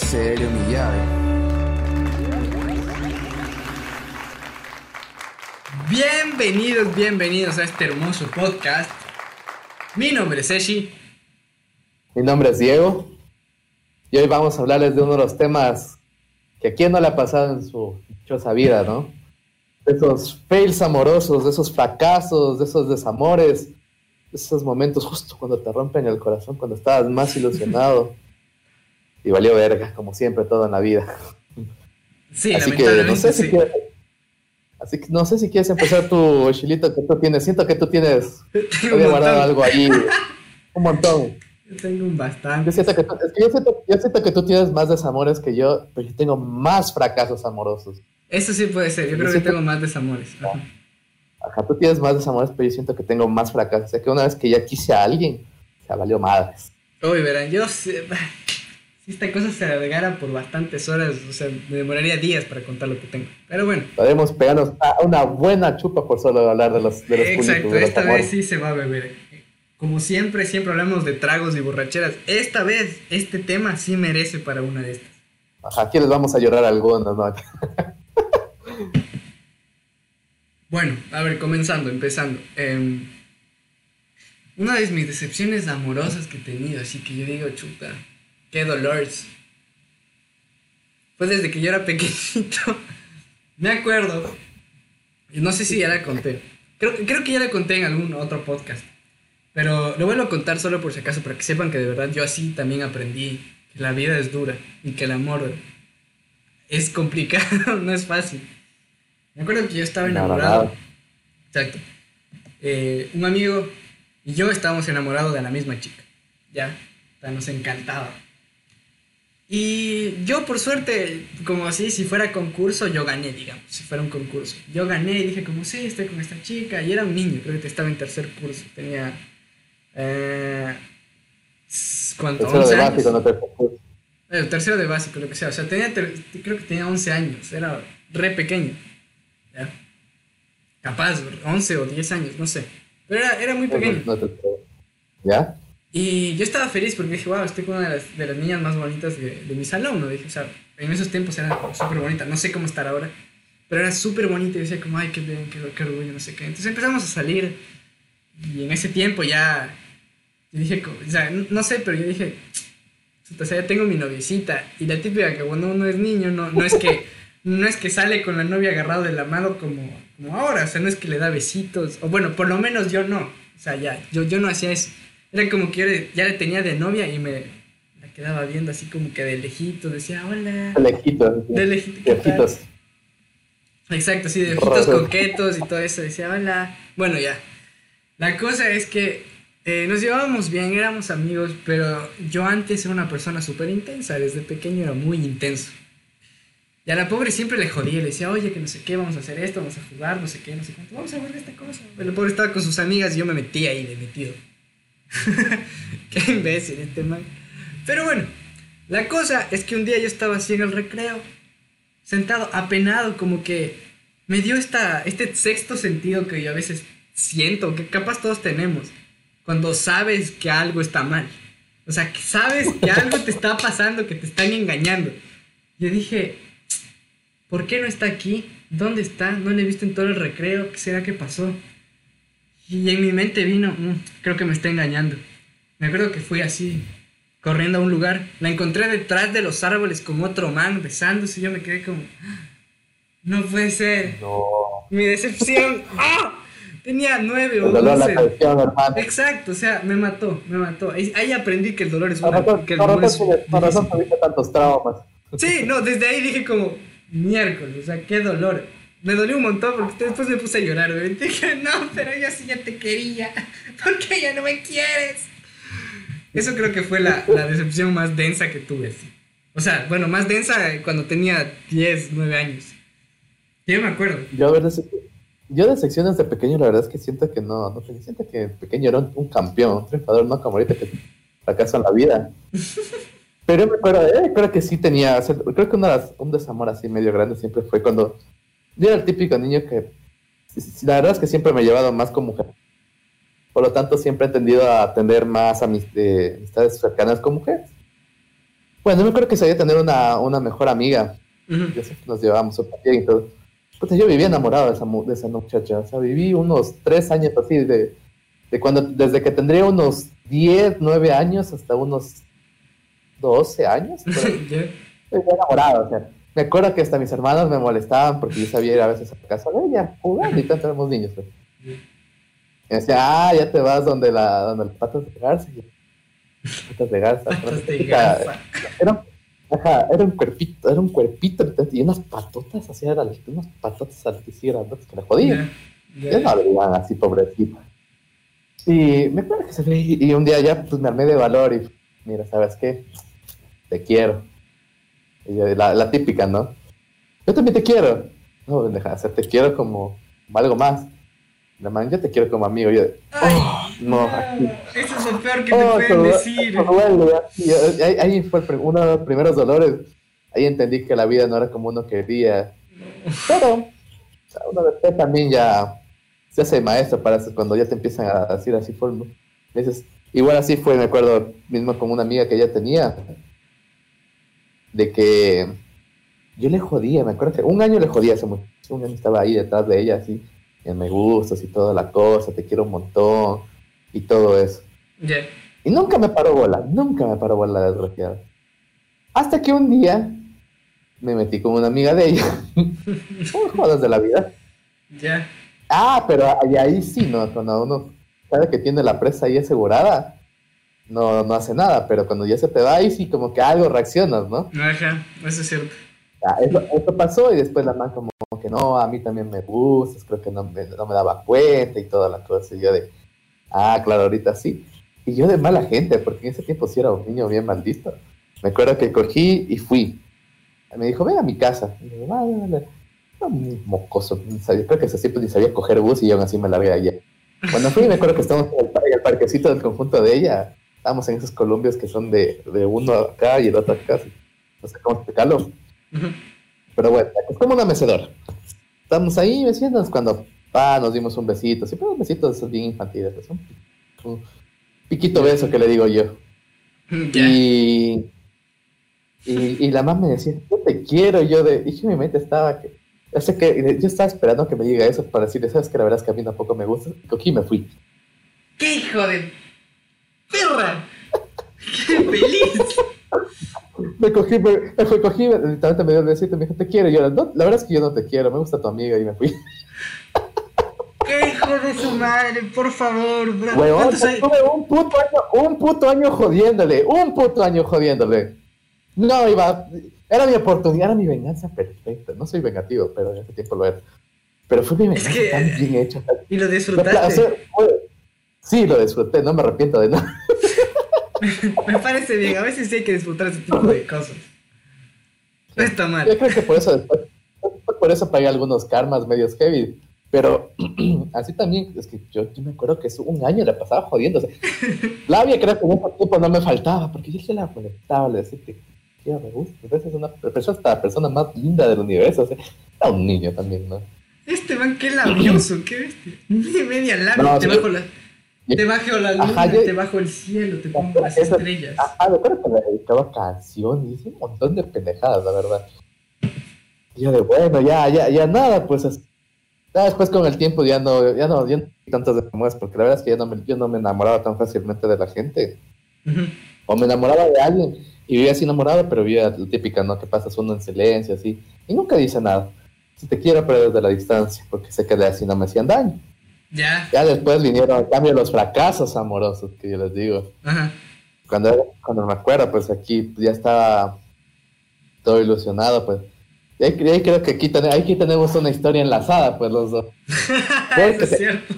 en serio, mi llave. Bienvenidos, bienvenidos a este hermoso podcast. Mi nombre es Eshi. Mi nombre es Diego. Y hoy vamos a hablarles de uno de los temas que a quién no le ha pasado en su dichosa vida, ¿no? De esos fails amorosos, de esos fracasos, de esos desamores, de esos momentos justo cuando te rompen el corazón, cuando estabas más ilusionado. Y valió verga, como siempre, todo en la vida. Sí, Así que no sé si sí. quieres, así que no sé si quieres empezar tu chilito que tú tienes. Siento que tú tienes guardado montón. algo ahí. Un montón. Yo tengo un Yo bastante. siento, que tú, es que yo, siento, yo siento que tú tienes más desamores que yo, pero yo tengo más fracasos amorosos. Eso sí puede ser. Yo creo que siento- tengo más desamores. Ajá. Ajá, tú tienes más desamores, pero yo siento que tengo más fracasos. O sea, que una vez que ya quise a alguien, se valió madres. Uy, verán, yo sé- si esta cosa se alargara por bastantes horas, o sea, me demoraría días para contar lo que tengo. Pero bueno, Podemos pegarnos a una buena chupa por solo hablar de los, de los exacto, de esta vez sí se va a beber. Como siempre, siempre hablamos de tragos y borracheras. Esta vez, este tema sí merece para una de estas. Ajá, aquí les vamos a llorar algunos, ¿no? Bueno, a ver, comenzando, empezando. Em, una de mis decepciones amorosas que he tenido, así que yo digo, chuta, qué dolores. Fue desde que yo era pequeñito. Me acuerdo. y No sé si ya la conté. Creo, creo que ya la conté en algún otro podcast. Pero lo vuelvo a contar solo por si acaso, para que sepan que de verdad yo así también aprendí que la vida es dura y que el amor es complicado, no es fácil. Me acuerdo que yo estaba enamorado. Exacto. Eh, un amigo y yo estábamos enamorados de la misma chica. Ya, o sea, nos encantaba. Y yo, por suerte, como así, si fuera concurso, yo gané, digamos, si fuera un concurso. Yo gané y dije, como, sí, estoy con esta chica. Y era un niño, creo que estaba en tercer curso. Tenía. Eh, ¿Cuánto? Tercero 11 de años. básico, no te preocupes. Eh, tercero de básico, lo que sea. O sea, tenía ter- creo que tenía 11 años. Era re pequeño. ¿Ya? Capaz, 11 o 10 años, no sé. Pero era, era muy pequeño. No. ¿Ya? Y yo estaba feliz porque dije, wow, estoy con una de las, de las niñas más bonitas de, de mi salón, ¿no? Dije, o sea, en esos tiempos era súper bonita. No sé cómo estar ahora. Pero era súper bonita y decía como, ay, qué bien, qué, qué orgullo, no sé qué. Entonces empezamos a salir. Y en ese tiempo ya... Yo dije, o sea, no sé, pero yo dije, o sea, ya tengo mi noviecita. Y la típica que cuando uno es niño, no, no es que no es que sale con la novia agarrado de la mano como, como ahora. O sea, no es que le da besitos. O bueno, por lo menos yo no. O sea, ya, yo, yo no hacía eso. Era como que ya le tenía de novia y me la quedaba viendo así como que de lejito. Decía, hola. De lejitos. De lejito. De ¿qué tal?". lejitos. Exacto, sí, de ojitos coquetos y todo eso. Decía, hola. Bueno, ya. La cosa es que eh, nos llevábamos bien, éramos amigos, pero yo antes era una persona súper intensa. Desde pequeño era muy intenso. Y a la pobre siempre le jodía, le decía, oye, que no sé qué, vamos a hacer esto, vamos a jugar, no sé qué, no sé cuánto, vamos a ver esta cosa. Pero la pobre estaba con sus amigas y yo me metía ahí, le metido. qué imbécil este man. Pero bueno, la cosa es que un día yo estaba así en el recreo, sentado, apenado, como que me dio esta, este sexto sentido que yo a veces siento, que capaz todos tenemos, cuando sabes que algo está mal. O sea, que sabes que algo te está pasando, que te están engañando. Yo dije, ¿por qué no está aquí? ¿Dónde está? No le he visto en todo el recreo. ¿Qué será que pasó? Y en mi mente vino, "Mm, creo que me está engañando. Me acuerdo que fui así, corriendo a un lugar. La encontré detrás de los árboles con otro man besándose. Y yo me quedé como, "Ah, no puede ser. No. Mi decepción. ¡Ah! Tenía nueve o hermano. Exacto, o sea, me mató, me mató. Ahí, aprendí que el dolor es una, razón, que el dolor razón, tantos traumas. Sí, no, desde ahí dije como, miércoles, o sea, qué dolor. Me dolió un montón porque después me puse a llorar, obviamente. Dije, no, pero yo sí ya te quería. ¿Por qué ya no me quieres? Eso creo que fue la, la decepción más densa que tuve. O sea, bueno, más densa cuando tenía 10, 9 años. Yo me acuerdo. Yo, a ver, de, sec- yo de secciones de pequeño, la verdad es que siento que no, no siento que pequeño era un, un campeón, un triunfador, no como ahorita que fracaso en la vida. Pero me acuerdo, eh, creo que sí tenía, o sea, creo que una un desamor así medio grande siempre fue cuando yo era el típico niño que, la verdad es que siempre me he llevado más con mujer. Por lo tanto, siempre he tendido a tener más eh, amistades cercanas con mujeres. Bueno, me acuerdo que sabía tener una, una mejor amiga. Ujú. Ya siempre nos llevábamos súper bien y todo. Yo vivía enamorado de esa, de esa muchacha. O sea, viví unos tres años así, de, de cuando, desde que tendría unos 10, 9 años hasta unos 12 años. ahí. Ya. Estoy enamorado, o sea, me acuerdo que hasta mis hermanos me molestaban porque yo sabía ir a veces a casa de ella, jugando y tanto éramos niños. pues. Y decía, ah, ya te vas donde la, donde el patas de garza. Patas de garza. Patas de Era- garza. Era, ajá, era un cuerpito, era un cuerpito y unas patotas así, eran unas patotas altísimas, que le jodían. Ya. Ya no así, pobrecita. Y me acuerdo que se fue, y un día ya pues me armé de valor y mira, ¿sabes qué? Te quiero. La, la típica, ¿no? Yo también te quiero. No, deja de hacer, te quiero como, algo más. La man, yo te quiero como amigo. Yo, Ay, no, no, aquí. Eso es lo peor que te oh, pueden eso- decir. duele, ahí, ahí fue uno de los primeros dolores. Ahí entendí que la vida no era como uno quería. Pero, o sea, uno después también ya se hace maestro para eso, cuando ya te empiezan a decir así forma. Dices, igual así fue, me acuerdo mismo con una amiga que ella tenía, de que yo le jodía, me acuerdo que un año le jodía a esa mujer, un año estaba ahí detrás de ella, así, en me gustas y toda la cosa, te quiero un montón y todo eso. Ya. Y nunca me paró bola, nunca me paró bola la desgraciada. Hasta que un día me metí con una amiga de ella. Por jodas de la vida. Ya. Ah, pero ahí, ahí sí, ¿no? Cuando uno sabe que tiene la presa ahí asegurada, no, no hace nada. Pero cuando ya se te va ahí sí como que algo reaccionas, ¿no? Ajá, eso es cierto. Ya, eso, eso pasó y después la man como que no, a mí también me gustas, creo que no me, no me daba cuenta y toda la cosa. Y yo de, ah, claro, ahorita sí. Y yo de mala gente, porque en ese tiempo sí era un niño bien maldito. Me acuerdo que cogí y fui. Me dijo, ven a mi casa. Y yo, vale, vale. Un mocoso, sabía- creo que ese tipo ni sabía coger bus y yo aún así me largué allá. Cuando fui, me acuerdo que par- en el parquecito del conjunto de ella. Estábamos en esos columpios que son de, de uno acá y el otro acá. No sé cómo explicarlo. Ujú. Pero bueno, es como una mecedora. Estamos ahí meciéndonos cuando pa, nos dimos un besito. Siempre un besito son bien infantiles. es Un, un piquito beso que le digo yo. Ya. Y, y, y la mamá me decía, yo te quiero. Y yo de, y yo en mi mente estaba que, yo sé que, yo estaba esperando que me diga eso para decirle, sabes que la verdad es que a mí tampoco me gusta. Y y me fui. ¡Qué hijo de perra! ¡Qué feliz! Me cogí, me, me cogí, literalmente me dio el besito y me dijo, te quiero. Y yo, no, la verdad es que yo no te quiero, me gusta tu amiga. Y me fui. ¡Qué hijo de su madre! Por favor, bro. Estuve un puto año, un puto año jodiéndole, un puto año jodiéndole. No, iba, era mi oportunidad, era mi venganza perfecta. No soy vengativo, pero en ese tiempo lo era. Pero fue mi venganza que- tan bien hecha. Y lo o disfrutaste. sea, fue- sí, lo disfruté, no me arrepiento de nada. Me parece bien. A veces sí hay que disfrutar ese tipo de cosas. No está mal. Yo creo que por eso por eso pagué algunos karmas medios heavy. Pero así también, es que yo, yo me acuerdo que es un año le pasaba sea, labia creo que en ese tiempo no me faltaba, porque yo se la molestaba, le decía que "Tía, me gusta, parece una persona, hasta la persona más linda del universo. O sea, era un niño también, ¿no? Este man, qué labioso, qué bestia. Media labia. No, te, bajo la, te bajo la luna, Ajá, yo- te bajo el cielo, te pongo las Eso- estrellas. Ajá, me acuerdo que le dedicaba canciones hice un montón de pendejadas, la verdad. Y yo de bueno, ya, ya, ya nada, pues ya después con el tiempo ya no, ya no, ya no tantas demás, porque la verdad es que ya no me, yo no me enamoraba tan fácilmente de la gente. O me enamoraba de alguien y vivía así enamorado, pero vivía la típica, ¿no? Que pasas uno en silencio, así, y nunca dice nada. Si te quiero, pero desde la distancia, porque sé que de así no me hacían daño. Ya. Ya después vinieron, en cambio, los fracasos amorosos, que yo les digo. Ajá. Cuando, cuando me acuerdo, pues aquí ya estaba todo ilusionado, pues. Y ahí, y ahí creo que aquí, ten- aquí tenemos una historia enlazada, pues los dos. Es cierto.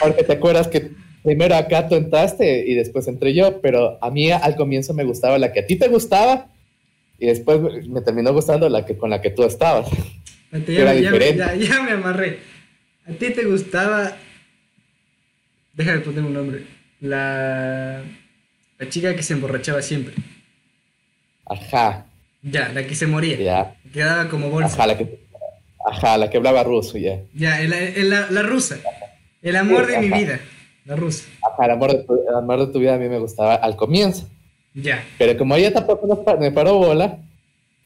Porque te acuerdas que primero acá tú entraste y después entré yo, pero a mí al comienzo me gustaba la que a ti te gustaba y después me- terminó gustando la que con la que tú estabas. Espérate, Era Ya, ya, diferente. ya, ya me amarré. ¿A ti te gustaba? Déjame poner un nombre. La. La chica que se emborrachaba siempre. Ajá, Ya, la que se moría. ya. Quedaba como bolsa. Ajá, la que, ajá, la que hablaba ruso, ya. Ya, el- el- la, la rusa. El amor de mi vida. La rusa. Ajá, el amor, de tu, el amor de tu vida a mí me gustaba al comienzo. Ya. Pero como ella tampoco me paró bola,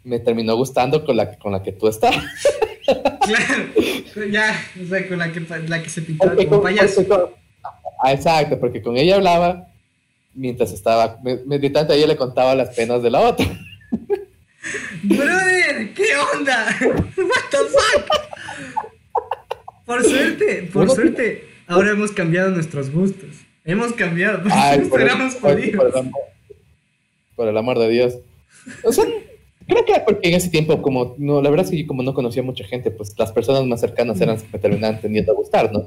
me terminó gustando con la, con la que tú estás. Claro. Ya, o sea, con la que, la que se pintaba Porque como con- payaso. porque con- Ah, exacto, porque con ella hablaba mientras estaba, tanto ella le contaba las penas de la otra. Brother, ¿qué onda? What the fuck? Por suerte, por suerte, ahora hemos cambiado nuestros gustos. Hemos cambiado, Ay, por, el, éramos por- el amor, por el amor de Dios. O sea, creo que porque en ese tiempo, como no, la verdad es que yo como no conocía mucha gente, pues las personas más cercanas eran las que me terminaban tendiendo a gustar, ¿no?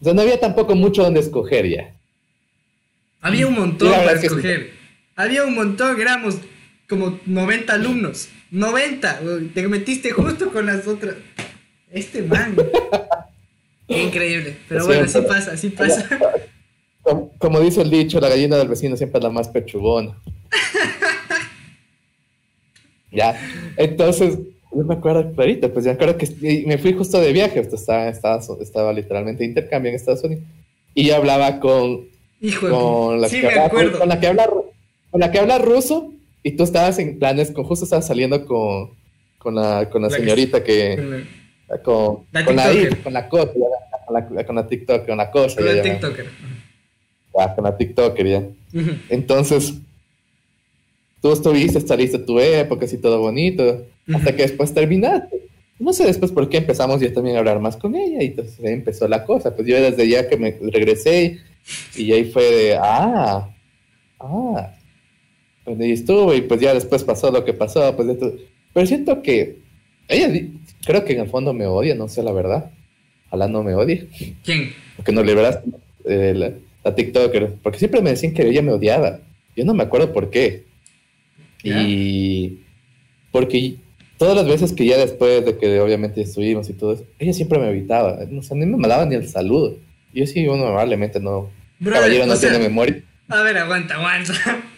O sea, no había tampoco mucho donde escoger ya. Había un montón para es que sí. escoger. Había un montón, éramos como 90 alumnos. 90, güey, te metiste justo con las otras. Este man. Qué increíble. Pero Sí, bueno, así pero- pasa, así pasa. Como, como dice el dicho, la gallina del vecino siempre es la más pechugona. ya, entonces, yo me acuerdo clarito, pues ya me acuerdo que me fui justo de viaje, estaba, estaba, estaba literalmente de intercambio en Estados Unidos, y yo hablaba con, Hijo con, la Sí, que con la que habla con la que habla ruso, y tú estabas en planes, con, justo estabas saliendo con, con la, con la La señorita que, con, La con la, TikToker. con la cosa, con la, con la TikTok, con la cosa, Con ya, TikToker. con la TikToker, ya. Entonces, tú estuviste, saliste tu época, así todo bonito, hasta que después terminaste. No sé después por qué empezamos ya también a hablar más con ella y entonces ahí empezó la cosa. Pues yo desde ya que me regresé y ahí fue de, ah, ah, pues ahí estuve y pues ya después pasó lo que pasó. Pues esto. Pero siento que ella creo que en el fondo me odia, no sé la verdad. Ojalá no me odie, ¿Quién? porque no verás eh, la, la TikToker, porque siempre me decían que ella me odiaba. Yo no me acuerdo por qué. ¿Ya? Y porque todas las veces que ya después de que obviamente estuvimos y todo eso, ella siempre me evitaba. O sea, ni me mandaba ni el saludo. Yo sí, uno probablemente no. Brother, caballero no o sea, tiene memoria. A ver, aguanta, aguanta.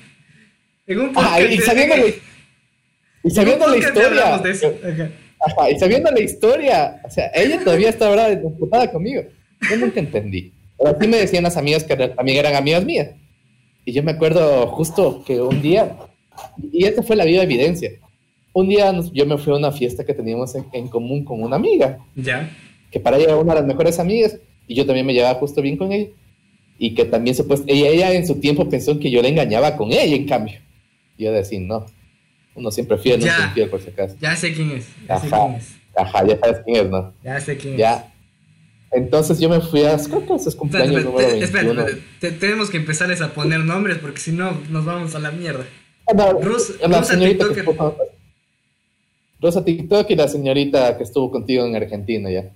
En un Ah, y sabiendo la, y sabiendo la historia. de eso. Ajá. Ajá, y sabiendo la historia, o sea, ella todavía está ahora disputada conmigo. Yo nunca entendí. Pero así me decían las amigas que también eran amigas mías. Y yo me acuerdo justo que un día, y esta fue la viva evidencia. Un día nos- yo me fui a una fiesta que teníamos en, en común con una amiga, Ya. que para ella era una de las mejores amigas, y yo también me llevaba justo bien con ella. Y que también se pues, ella, ella en su tiempo pensó que yo la engañaba con ella, en cambio. Y yo decía, no, uno siempre fiel, no es infiel por si acaso. Ya sé quién es. Ya sé Ajá. quién es. Ajá, ya sabes quién es, ¿no? Ya sé quién es. Ya. Entonces yo me fui a, ese es cumpleaños Espera, número espera, espera, 21. espera, te- tenemos que empezarles a poner nombres porque si no nos vamos a la mierda. Rus- la Rosa señorita que TikToker. estuvo- Rosa TikTok y la señorita que estuvo contigo en Argentina, ya.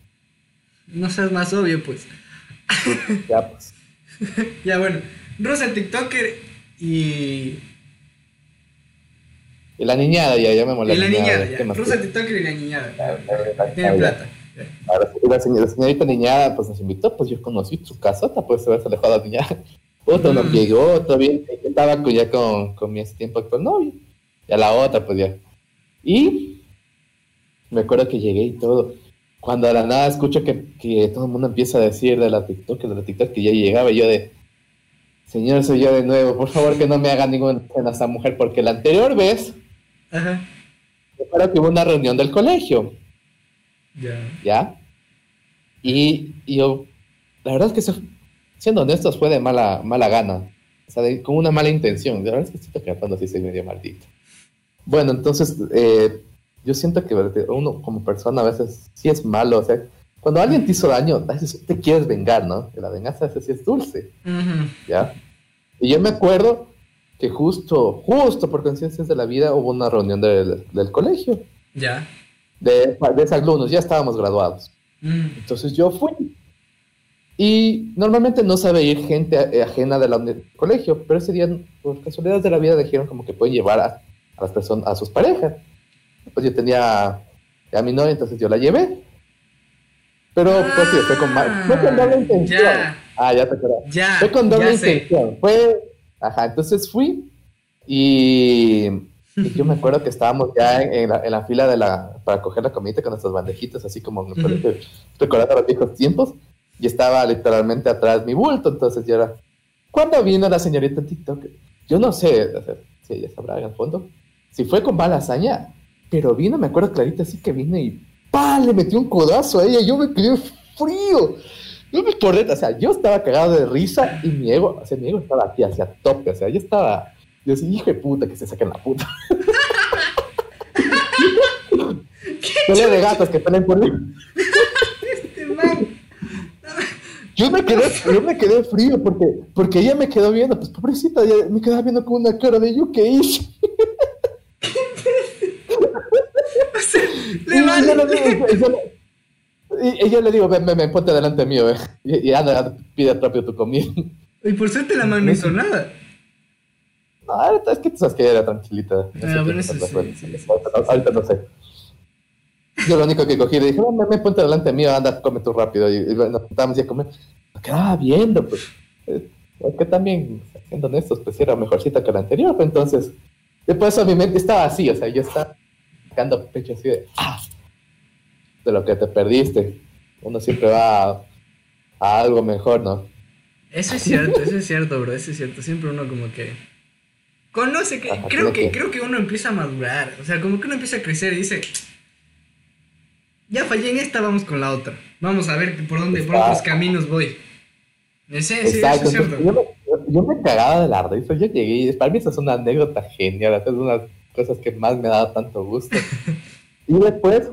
No seas más obvio, pues. Ya, pues. Ya, bueno. Rosa TikToker y. Y la niñada, ya, ya me molesta. y la niñada, ¿qué ya. Rosa? TikToker y la niñada. Tiene plata. La, la señorita niñada, pues nos invitó, pues yo conocí su casota, pues haberse alejado a la niñada. Otro Mm. llegó, todavía estaba con, ya con, con mi tiempo actual novio. Y a la otra, pues ya. Y me acuerdo que llegué y todo. Cuando de la nada escucho que, que todo el mundo empieza a decir de la TikTok, de la TikTok, que ya llegaba y yo de, señor, soy yo de nuevo, por favor que no me haga ninguna escena esa mujer, porque la anterior vez, Ajá. me acuerdo que hubo una reunión del colegio. Ya. ¿ya? Y, y yo, la verdad es que, se- siendo honestos, fue de mala, mala gana, o sea, de- con una mala intención. La verdad es que siento que cuando sí soy medio maldito. Bueno, entonces, eh, yo siento que uno como persona a veces sí es malo, o sea, cuando alguien te hizo daño, a veces te quieres vengar, ¿no? Que la venganza a veces sí es dulce, Ujú. ¿ya? Y yo me acuerdo que justo, justo por coincidencias de la vida, hubo una reunión del, del colegio, Ya. de, de alumnos, ya estábamos graduados. Mm. Entonces yo fui. Y normalmente no sabe ir gente ajena de la del colegio, pero ese día, por casualidades de la vida, dijeron como que pueden llevar a, a las personas, a sus parejas. Pues yo tenía a mi novia, entonces yo la llevé. Pero pues, sí, fue con, ma- fue con doble intención. ya. Ah, ya te acuerdas. Ya. Fue con doble sé. intención. Fue, ajá, entonces fui y, y yo me acuerdo que estábamos ya en, en la, en la fila de la, para coger la comida con nuestras bandejitas, así como me parece, recordando los viejos tiempos, y estaba literalmente atrás mi bulto, entonces yo era, ¿cuándo vino la señorita TikTok? Yo no sé, sí, ella sabrá en el fondo, si fue con mala hazaña, pero vino, me acuerdo clarito, así que vino y ¡pa! le metió un codazo a ella, yo me quedé frío. Yo me por o sea, yo estaba cagado de risa y mi ego, o sea, mi ego estaba aquí hacia tope, o sea, yo estaba, yo decía, hijo de puta, que se saquen la puta. Pelea de gatos que peleen por mí. Yo me quedé, yo me quedé frío porque, porque ella me quedó viendo, pues pobrecita, ella me quedaba viendo con una cara de yo qué hice. le y, yo le digo, ven, ven, ponte delante mío, eh. y, y anda, pide propio tu comida. Y por suerte la mano no hizo nada. No, es que tú sabes que ella era tranquilita. Ah, bueno, eso Ahorita no sé. Yo lo único que cogí le dije, me, me ponte delante mío, anda, come tú rápido. Y, y nos estábamos ya a comer. Me quedaba viendo, pues. Eh, que también, siendo honestos, pues era mejorcita que la anterior. Pues, entonces, después a mi mente estaba así, o sea, yo estaba sacando pecho así de, ah, de lo que te perdiste. Uno siempre va a, algo mejor, ¿no? Eso es cierto, eso es cierto, bro, eso es cierto. Siempre uno como que conoce que creo que, creo que uno empieza a madurar, o sea, como que uno empieza a crecer y dice, ya fallé en esta, vamos con la otra. Vamos a ver por dónde, por otros caminos voy. Sí, Exacto. Sí, eso es Yo, me, yo, me cagaba de la risa. Yo llegué y para mí eso es una anécdota genial. Es una de las cosas que más me ha dado tanto gusto. y después,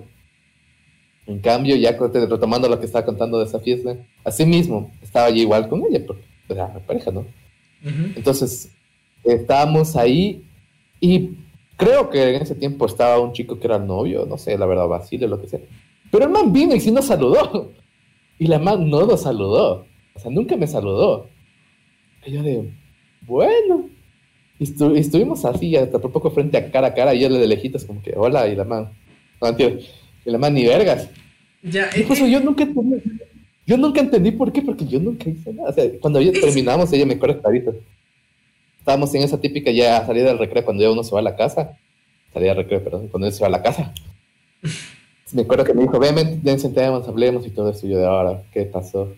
en cambio, ya retomando lo que estaba contando de esa fiesta, así mismo estaba yo igual con ella, porque era mi pareja, ¿no? Entonces, estábamos ahí y creo que en ese tiempo estaba un chico que era novio, no sé, la verdad, Basilio, lo que sea. Pero el man vino y sí nos saludó. Y la man no nos saludó. O sea, nunca me saludó. Y yo de, bueno. Y estuvimos así, hasta por poco frente a cara a cara, y yo le de lejitos como que, hola, y la man. No, tío, y la man ni vergas. Ya, Incluso eh, yo nunca entendí, yo nunca entendí por qué, porque yo nunca hice nada. O sea, cuando ya terminamos, ella me acuerda clarito. Estábamos en esa típica ya salida del recreo cuando ya uno se va a la casa. Salida del recreo, perdón, cuando uno se va a la casa. me acuerdo que me dijo, ven, ven, sentemos, hablemos y todo eso. Y yo de ahora, ¿qué pasó?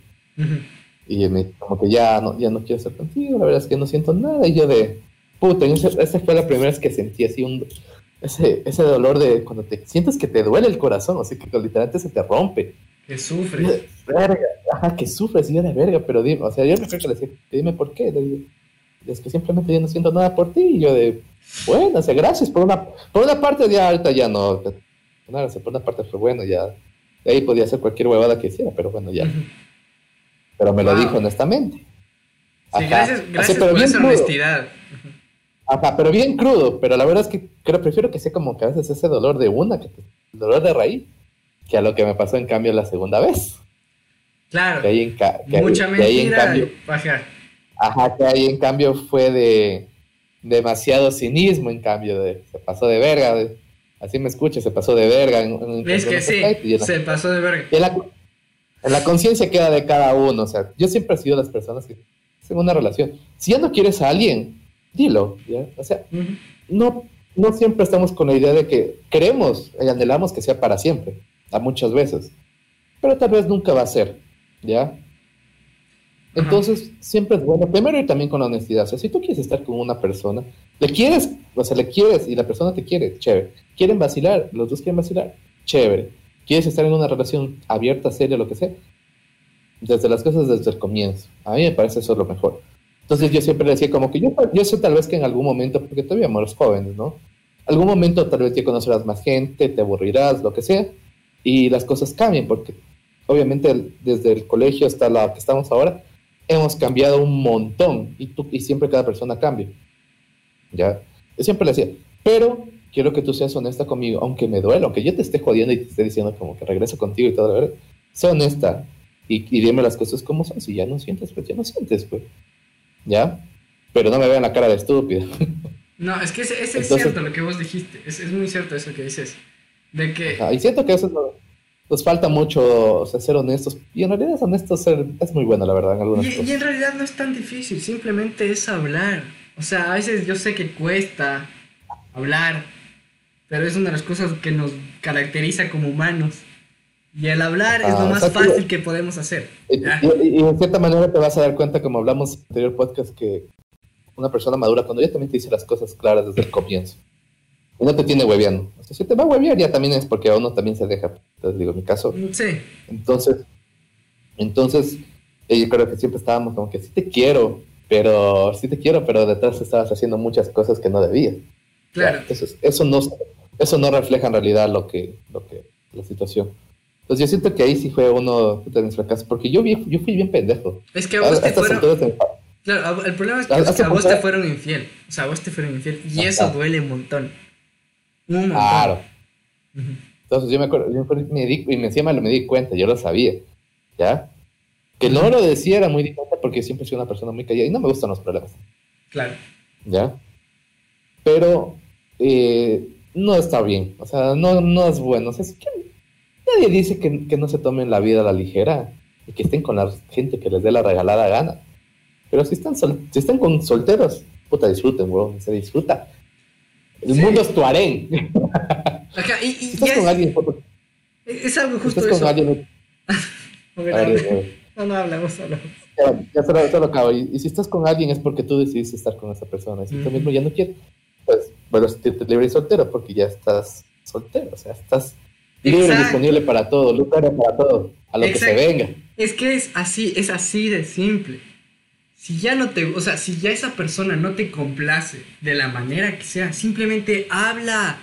Y me dijo, como que ya no, ya no quiero estar contigo, la verdad es que no siento nada. Y yo de, puta, esa fue la primera vez que sentí así un, ese, ese dolor de cuando te sientes que te duele el corazón, así que literalmente se te rompe. Que sufres. Verga, ajá, que sufres, y yo de verga, pero dime, o sea, yo me acuerdo que le decía, dime por qué. Le digo, es que simplemente yo no siento nada por ti. Y yo de, bueno, o sea, gracias. Por una, por una parte de alta ya no, una parte fue bueno, ya. De ahí podía hacer cualquier huevada que hiciera, pero bueno, ya. Pero me lo dijo honestamente. Sí, gracias, gracias por esa honestidad. Ajá, pero bien crudo, pero la verdad es que creo, prefiero que sea como que a veces ese dolor de una, que el dolor de raíz, que a lo que me pasó en cambio la segunda vez. Claro. Que ahí en, que Mucha mentira. Ahí en cambio, ajá, que ahí en cambio fue de demasiado cinismo, en cambio, de, se pasó de verga, así me escucha, se pasó de verga. En, es que sí, se pasó de verga. En la, conciencia queda de cada uno, o sea, yo siempre he sido las personas que en una relación. Si ya no quieres a alguien, dilo, ¿ya? O sea, no, no siempre estamos con la idea de que queremos y anhelamos que sea para siempre, a muchas veces, pero tal vez nunca va a ser, ¿ya? Entonces, siempre es bueno, primero ir también con la honestidad. O sea, si tú quieres estar con una persona, le quieres, o sea, le quieres y la persona te quiere, chévere. Quieren vacilar, los dos quieren vacilar, chévere. Quieres estar en una relación abierta, seria, lo que sea. Desde las cosas desde el comienzo. A mí me parece eso lo mejor. Entonces yo siempre le decía como que yo, yo sé tal vez que en algún momento, porque todavía somos jóvenes, ¿no? Algún momento tal vez ya conocerás más gente, te aburrirás, lo que sea, y las cosas cambian, porque obviamente desde el colegio hasta la que estamos ahora, hemos cambiado un montón y, tú, y siempre cada persona cambia. ¿Ya? Yo siempre le decía, pero quiero que tú seas honesta conmigo, aunque me duela, aunque yo te esté jodiendo y te esté diciendo como que regreso contigo y todo, la verdad, sé honesta y, y, dime las cosas como son. Si ya no sientes, pues ya no sientes, pues. ¿Ya? Pero no me vean la cara de estúpido. No, es que ese, es cierto lo que vos dijiste. Es, es, muy cierto eso que dices. De que... y siento que eso es lo, nos falta mucho ser honestos. Y en realidad es honesto ser, es muy bueno, la verdad, en algunas y, cosas. Y en realidad no es tan difícil, simplemente es hablar. O sea, a veces yo sé que cuesta hablar, pero es una de las cosas que nos caracteriza como humanos. Y el hablar es lo más fácil que podemos hacer. Y, y, de cierta manera te vas a dar cuenta, como hablamos en el anterior podcast, que una persona madura cuando ya también te dice las cosas claras desde el comienzo. Y no te tiene hueveando. O sea, si te va a huevear ya también es porque a uno también se deja. Entonces digo, en mi caso. Sí. Entonces, entonces, yo creo que siempre estábamos como que sí te quiero, pero sí te quiero, pero detrás estabas haciendo muchas cosas que no debías. Claro. entonces, eso no, eso no refleja en realidad lo que, lo que, la situación. Entonces yo siento que ahí sí fue uno de mis fracasos, porque yo, vi, yo fui bien pendejo. Es que a vos te fueron... Claro, el problema es que, a vos te fueron infiel. O sea, a vos te fueron infiel. Y eso duele un montón. Un montón. Claro. Entonces yo me acuerdo, yo me di, y encima me di cuenta, yo lo sabía. ¿Ya? Que no lo decía era muy diferente porque siempre soy una persona muy callada y no me gustan los problemas. Claro. ¿Ya? Pero eh, no está bien. O sea, no, no es bueno. O sea, nadie dice que, que, no se tomen la vida a la ligera y que estén con la gente que les dé la regalada gana. Pero si están, si están con solteros, puta, disfruten, bro. Se disfruta. El mundo es tu harén. Acá, y, y si estás con es, alguien, es algo justo estás eso. Con alguien, no, no hablamos, hablamos. Ya, ya solo, solo acabo. Y, y, si estás con alguien es porque tú decidiste estar con esa persona. Si tú mismo ya no quieres, pues, bueno, sentirte libre y soltero porque ya estás soltero. O sea, estás libre y disponible para todo, libre para todo, a lo que se venga. Es que es así, es así de simple si ya no te, o sea, si ya esa persona no te complace de la manera que sea, simplemente habla.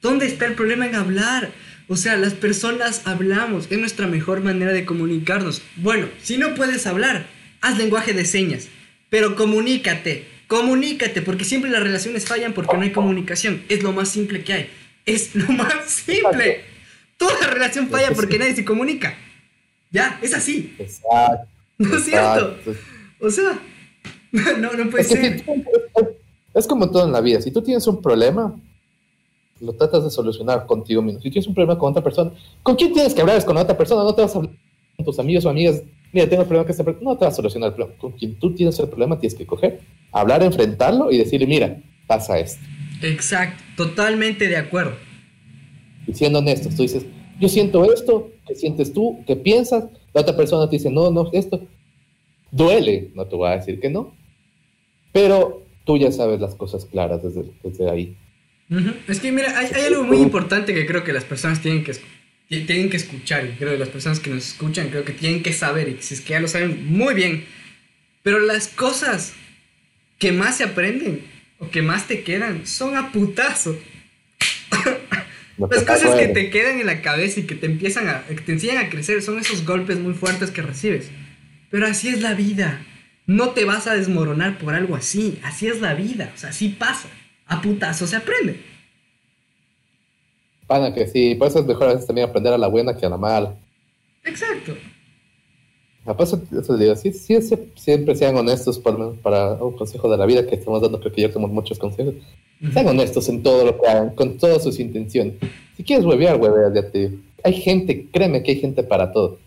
¿Dónde está el problema en hablar? O sea, las personas hablamos, es nuestra mejor manera de comunicarnos. Bueno, si no puedes hablar, haz lenguaje de señas, pero comunícate, comunícate, porque siempre las relaciones fallan porque no hay comunicación. Es lo más simple que hay. Es lo más simple. Toda relación falla porque nadie se comunica. Ya, es así. Exacto. ¿No es cierto? O sea, no, no puede ser. es como todo en la vida. Si tú tienes un problema, lo tratas de solucionar contigo mismo. Si tienes un problema con otra persona, ¿con quién tienes que hablar? Es con otra persona. No te vas a hablar con tus amigos o amigas. Mira, tengo el problema que esta persona. No te va a solucionar el problema. Con quien tú tienes el problema, tienes que coger, hablar, enfrentarlo y decirle, mira, pasa esto. Exacto, totalmente de acuerdo. Y siendo honestos, tú dices, yo siento esto, ¿qué sientes tú? ¿Qué piensas? La otra persona te dice, no, no, esto. Duele, no te voy a decir que no, pero tú ya sabes las cosas claras desde, ahí. Es que mira, hay, algo muy importante que creo que las personas tienen que, tienen que escuchar, y creo que las personas que nos escuchan creo que tienen que saber, y si es que ya lo saben muy bien, pero las cosas que más se aprenden o que más te quedan son a putazo. Las cosas que te quedan en la cabeza y que te empiezan a, que te enseñan a crecer son esos golpes muy fuertes que recibes. Pero así es la vida. No te vas a desmoronar por algo así. Así es la vida. O sea, así pasa. A putazo se aprende. Pana, que sí. Por eso es mejor a veces también aprender a la buena que a la mala. Exacto. Eso, eso digo, sí, sí, siempre sean honestos para, para un consejo de la vida que estamos dando, creo que ya tenemos muchos consejos. Sean honestos en todo lo que hagan, con todas sus intenciones. Si quieres huevear, huevear, ya te Hay gente, créeme que hay gente para todo.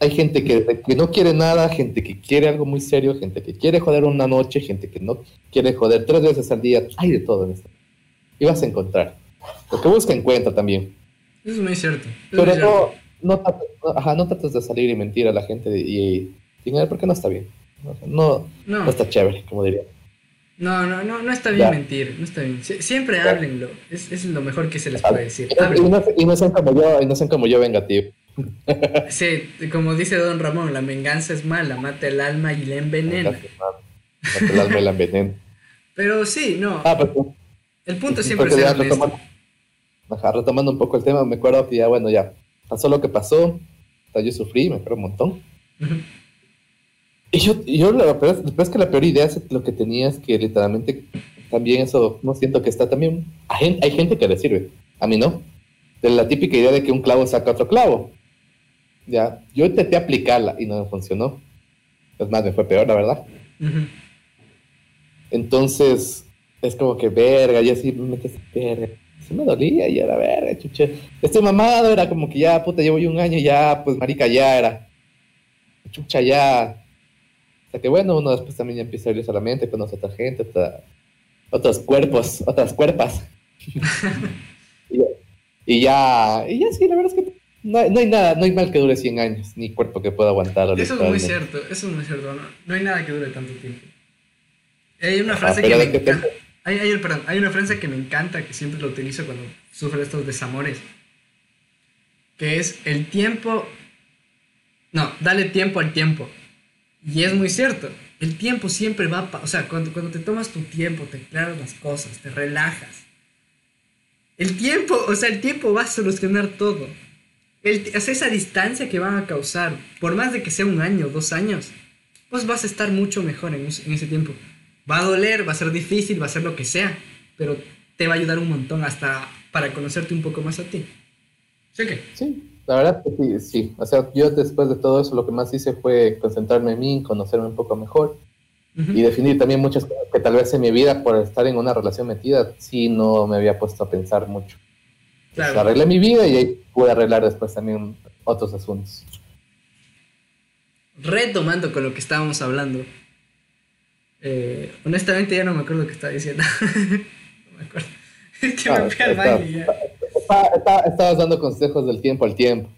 Hay gente que, que, no quiere nada, gente que quiere algo muy serio, gente que quiere joder una noche, gente que no quiere joder tres veces al día. Hay de todo en esto. Y vas a encontrar. Lo que busca encuentra también. Eso es muy cierto. Pero no, no, ajá, no trates de salir y mentir a la gente y, y, porque no está bien. No, no, está chévere, como diría. No, no, no, no está bien mentir, no está bien. siempre háblenlo, es, es, lo mejor que se les puede decir. Y no, y no, sean como yo, y no sean como yo vengativo. Sí, como dice Don Ramón, la venganza es mala, mata el alma y la envenena. Mata el alma y la envenena. Pero sí, no. Ah, pues, el punto siempre es ser retomando, retomando un poco el tema, me acuerdo que ya, bueno, ya pasó lo que pasó, yo sufrí, me acuerdo un montón. Y yo, yo la es que la peor idea es lo que tenía es que literalmente también eso, no siento que está también, hay, hay gente que le sirve, a mí no. De la típica idea de que un clavo saca otro clavo. Ya, yo intenté aplicarla y no me funcionó. Es más, me fue peor, la verdad. Entonces, es como que verga, ya sí me metes verga. Se me dolía y era verga, chuche. Estoy mamado, era como que ya, puta, llevo un año ya, pues marica, ya era. Chucha, ya. O sea que bueno, uno después también ya empieza a ir solamente, conoce a otra gente, otros cuerpos, otras cuerpas. y, y, ya, y ya sí, la verdad es que no, hay nada, no hay mal que dure 100 años, ni cuerpo que pueda aguantarlo. Eso es muy cierto, eso es muy cierto, no, no hay nada que dure tanto tiempo. Hay una Ah, frase que me encanta. Hay, hay- perdón, hay una frase que me encanta, que siempre lo utilizo cuando sufro estos desamores. Que es el tiempo. No, dale tiempo al tiempo. Y es muy cierto. El tiempo siempre va. pa- o sea, cuando, cuando te tomas tu tiempo, te aclaras las cosas, te relajas. El tiempo, o sea, el tiempo va a solucionar todo. El, esa distancia que van a causar, por más de que sea un año, dos años, pues vas a estar mucho mejor en, ese tiempo. Va a doler, va a ser difícil, va a ser lo que sea, pero te va a ayudar un montón hasta para conocerte un poco más a ti. ¿Sí o qué? Sí, la verdad que sí, sí. O sea, yo después de todo eso lo que más hice fue concentrarme en mí, conocerme un poco mejor y definir también muchas cosas que tal vez en mi vida por estar en una relación metida sí no me había puesto a pensar mucho. Claro. Pues arreglé mi vida y ahí pude arreglar después también otros asuntos. Retomando con lo que estábamos hablando. eh, honestamente ya no me acuerdo qué estaba diciendo. no me acuerdo. Es que Ah, me fui al y ya. Está- está- estabas dando consejos del tiempo al tiempo.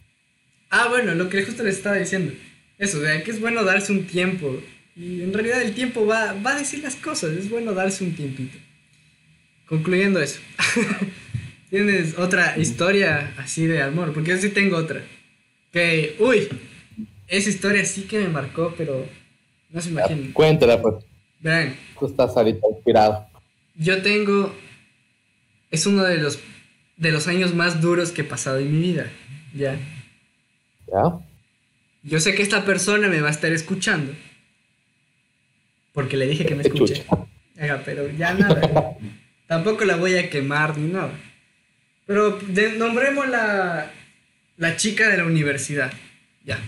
Ah, bueno, lo que justo les estaba diciendo. Eso, de que es bueno darse un tiempo. Y en realidad el tiempo va, va a decir las cosas. Es bueno darse un tiempito. Concluyendo eso. ¿Tienes otra historia así de amor? Porque yo sí tengo otra. Que, uy, esa historia sí que me marcó, pero no se imaginan. Cuéntala, pues. Vean, Tú estás ahorita inspirado. yo tengo... Es uno de los, de los años más duros que he pasado en mi vida. Ya. ¿Ya? Yo sé que esta persona me va a estar escuchando. Porque le dije que me escuche. chucha. Pero ya nada. Tampoco la voy a quemar ni nada. Pero de- nombremos la, la chica de la universidad. Ya.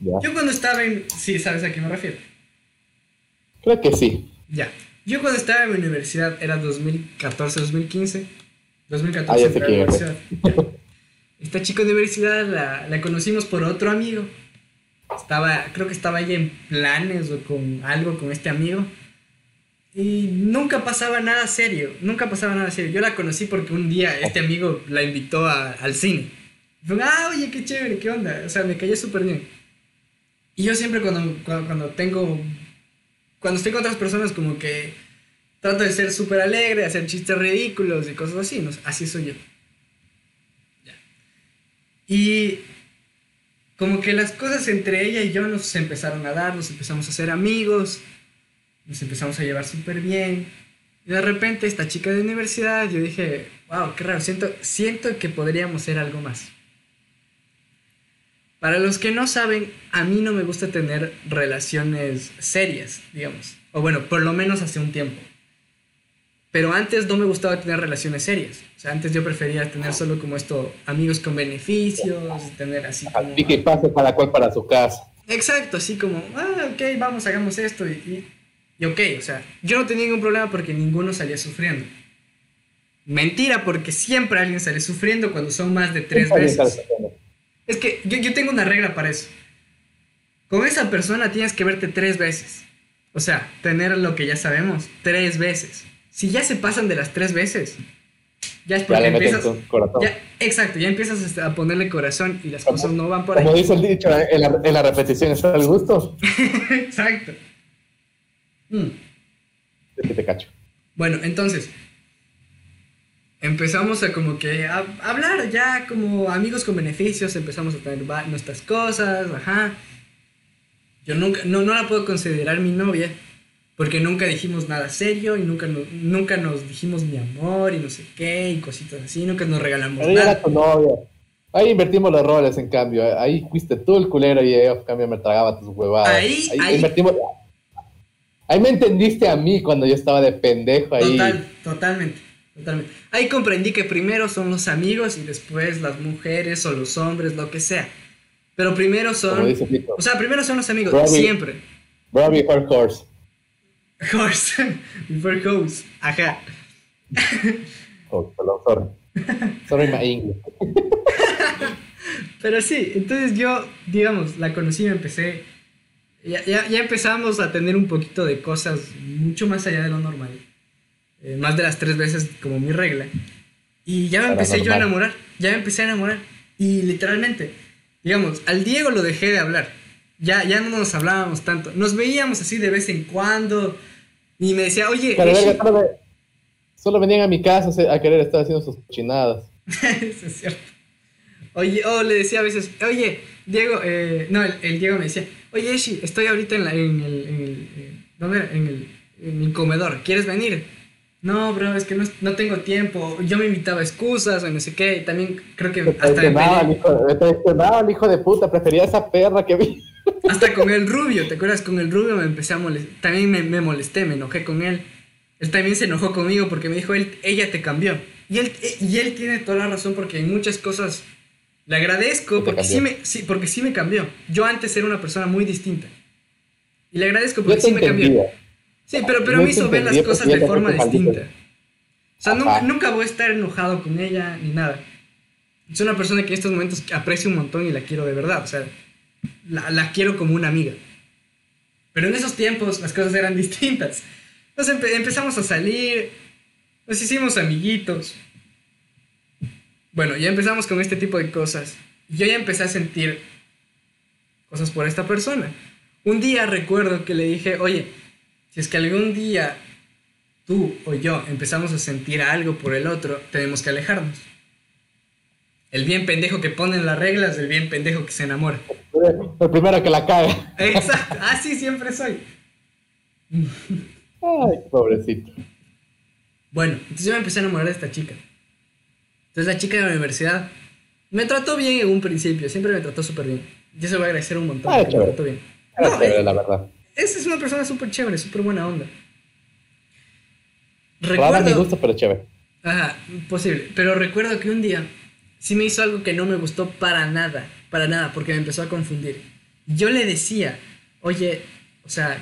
¿Ya? Yo cuando estaba en... Sí, ¿sabes a qué me refiero? Creo que sí. Ya. Yo cuando estaba en mi universidad era 2014, 2015. 2014 Ah, ya la universidad. Ya. Esta chica de universidad la, la conocimos por otro amigo. Estaba, creo que estaba ella en planes o con algo con este amigo. Y nunca pasaba nada serio, nunca pasaba nada serio. Yo la conocí porque un día este amigo la invitó a- al cine. Fue, ah, oye, qué chévere, qué onda. O sea, me cayó súper bien. Y yo siempre cuando, cuando, cuando tengo, cuando estoy con otras personas como que trato de ser súper alegre, hacer chistes ridículos y cosas así. ¿no? Así soy yo. Ya. Y como que las cosas entre ella y yo nos empezaron a dar, nos empezamos a hacer amigos, nos empezamos a llevar súper bien. Y de repente esta chica de universidad, yo dije, wow, qué raro, siento, siento que podríamos ser algo más. Para los que no saben, a mí no me gusta tener relaciones serias, digamos. O bueno, por lo menos hace un tiempo. Pero antes no me gustaba tener relaciones serias. O sea, antes yo prefería tener solo como esto, amigos con beneficios, tener así como... Así que pase cada cual para su casa. Exacto, así como, ah, ok, vamos, hagamos esto y, y, y ok, o sea, yo no tenía ningún problema porque ninguno salía sufriendo. Mentira, porque siempre alguien sale sufriendo cuando son más de tres veces. Es que yo, yo tengo una regla para eso. Con esa persona tienes que verte tres veces. O sea, tener lo que ya sabemos, tres veces. Si ya se pasan de las tres veces, ya es Ya porque meten empiezas... corazón. ya- exacto, ya empiezas a ponerle corazón y las cosas no van por Como ahí. dice el dicho, en la, en la repetición está el gusto. Exacto. Mm. Es que te cacho. Bueno, entonces empezamos a como que a, hablar ya como amigos con beneficios, empezamos a tener nuestras cosas, ajá. Yo nunca, no, no la puedo considerar mi novia, porque nunca dijimos nada serio y nunca, no- nunca nos dijimos mi amor y no sé qué y cositas así, nunca nos regalamos Pero nada. era tu novia. Ahí invertimos los roles, en cambio. Ahí fuiste tú el culero y ella, en cambio, me tragaba tus huevadas. Ahí- ahí- invertimos. Ahí me entendiste a mí cuando yo estaba de pendejo ahí. Total, totalmente, totalmente. Ahí comprendí que primero son los amigos y después las mujeres o los hombres, lo que sea. Pero primero Como son... O sea, primero son los amigos, Bobby. siempre. Bobby Horse Horse. Horse, before horse, ajá. Oh, perdón, sorry. Sorry, my English. Pero sí, entonces yo, digamos, la conocí y empecé. Ya, ya, ya empezamos a tener un poquito de cosas mucho más allá de lo normal. Eh, más de las tres veces como mi regla. Y ya me empecé yo a enamorar. Ya me empecé a enamorar. Y literalmente, digamos, al Diego lo dejé de hablar. Ya, ya no nos hablábamos tanto. Nos veíamos así de vez en cuando. Y me decía, oye, Pero, Eshi- verga, solo, solo venían a mi casa a querer estar haciendo sus cochinadas. Eso es cierto. Oye, o le decía a veces, oye, Diego, eh, no, el, el Diego me decía, oye, Eshi, estoy ahorita en, la, en el, en el, eh, ¿dónde era? En el, en el comedor, ¿quieres venir? No, bro, es que no, no tengo tiempo. Yo me invitaba excusas o no sé qué, y también creo que hasta, hijo, el hijo de puta, prefería esa perra que vi. hasta con el rubio, ¿te acuerdas? Con el rubio me empecé a molestar, también me, me molesté, me enojé con él. Él también se enojó conmigo porque me dijo, él, ella te cambió. Y él, y él tiene toda la razón porque en muchas cosas le agradezco porque sí, me, sí, porque sí me cambió. Yo antes era una persona muy distinta. Y le agradezco porque sí me cambió. entendía. Sí, pero, pero me hizo ver las entendía cosas de forma distinta. O sea, nunca, nunca voy a estar enojado con ella ni nada. Es una persona que en estos momentos aprecio un montón y la quiero de verdad. O sea, la, la quiero como una amiga. Pero en esos tiempos las cosas eran distintas. Entonces empe- empezamos a salir, nos hicimos amiguitos. Bueno, ya empezamos con este tipo de cosas. Yo ya empecé a sentir cosas por esta persona. Un día recuerdo que le dije, oye, si es que algún día tú o yo empezamos a sentir algo por el otro, tenemos que alejarnos. El bien pendejo que pone las reglas, el bien pendejo que se enamora. El primero que la caga. Exacto, así siempre soy. Ay, pobrecito. Bueno, entonces yo me empecé a enamorar de esta chica. Entonces la chica de la universidad me trató bien en un principio, siempre me trató súper bien. Yo se lo voy a agradecer un montón. Ah, porque me trató bien. No, chévere, eh, la verdad. esa es una persona súper chévere, súper buena onda. Rara mi Recuerdo, gusto, pero chévere. Ajá, posible. Pero recuerdo que un día sí me hizo algo que no me gustó para nada, para nada, porque me empezó a confundir. Yo le decía, oye, o sea,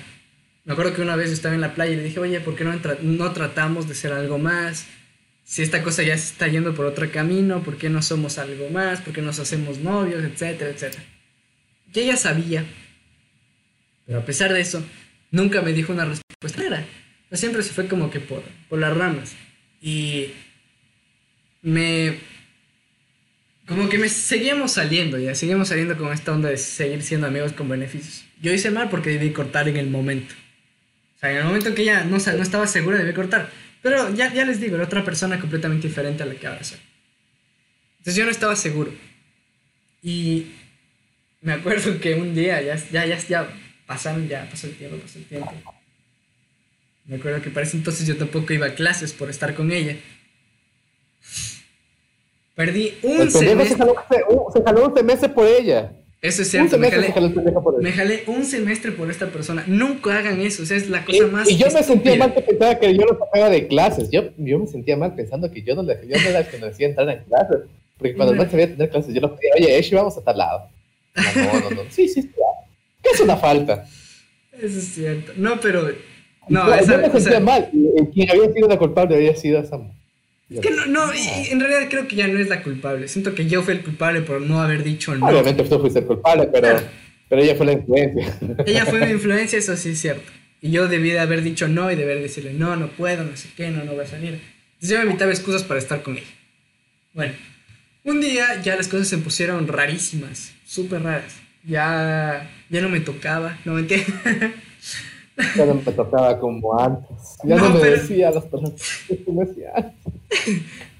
me acuerdo que una vez estaba en la playa y le dije, oye, ¿por qué no, no tratamos de ser algo más? Si esta cosa ya se está yendo por otro camino, ¿por qué no somos algo más? ¿Por qué nos hacemos novios? Etcétera, etcétera. Y ella sabía, pero a pesar de eso, nunca me dijo una respuesta clara. Siempre se fue como que por, por las ramas. Y me... Como que me seguíamos saliendo, ya, seguimos saliendo con esta onda de seguir siendo amigos con beneficios. Yo hice mal porque debí cortar en el momento. O sea, en el momento que ella no, no estaba segura debí cortar. Pero ya, ya les digo, era otra persona completamente diferente a la que ahora soy. Entonces yo no estaba seguro. Y me acuerdo que un día, ya, ya, ya, ya pasaron, ya pasó el tiempo, pasó el tiempo. Me acuerdo que para ese entonces yo tampoco iba a clases por estar con ella. Perdí un se semestre. jaló, se, uh, se jaló un semestre por ella. Eso es cierto, me jalé, me jalé un semestre por esta persona. Nunca hagan eso, o sea, es la Y, cosa más. y yo me sentía mal que pensaba que yo lo sacaba de clases. Yo, yo me sentía mal pensando que yo no, le, yo no era el que me decía entrar en clases. Porque cuando el man sabía tener clases, yo lo pedía, oye, Eshi, vamos a tal lado. No, no, no. Sí, sí, sí. ¿Qué es una falta? Eso es cierto. No, pero. No, yo, esa, me o sentía sea, mal. Quien había sido la culpable había sido esa mujer. Es que no, no, en realidad creo que ya no es la culpable. Siento que yo fui el culpable por no haber dicho no. Obviamente tú fuiste el culpable, pero, pero ella fue la influencia. Ella fue mi influencia, eso sí es cierto. Y yo debí de haber dicho no y de haber decirle no, no puedo, no sé qué, no, no voy a salir. Entonces yo me invitaba excusas para estar con ella. Bueno, un día ya las cosas se pusieron rarísimas, súper raras. Ya, ya no me tocaba, no me entiendes. Ya no me tocaba como antes. Ya No, no, me pero- decía las cosas que tú me decías.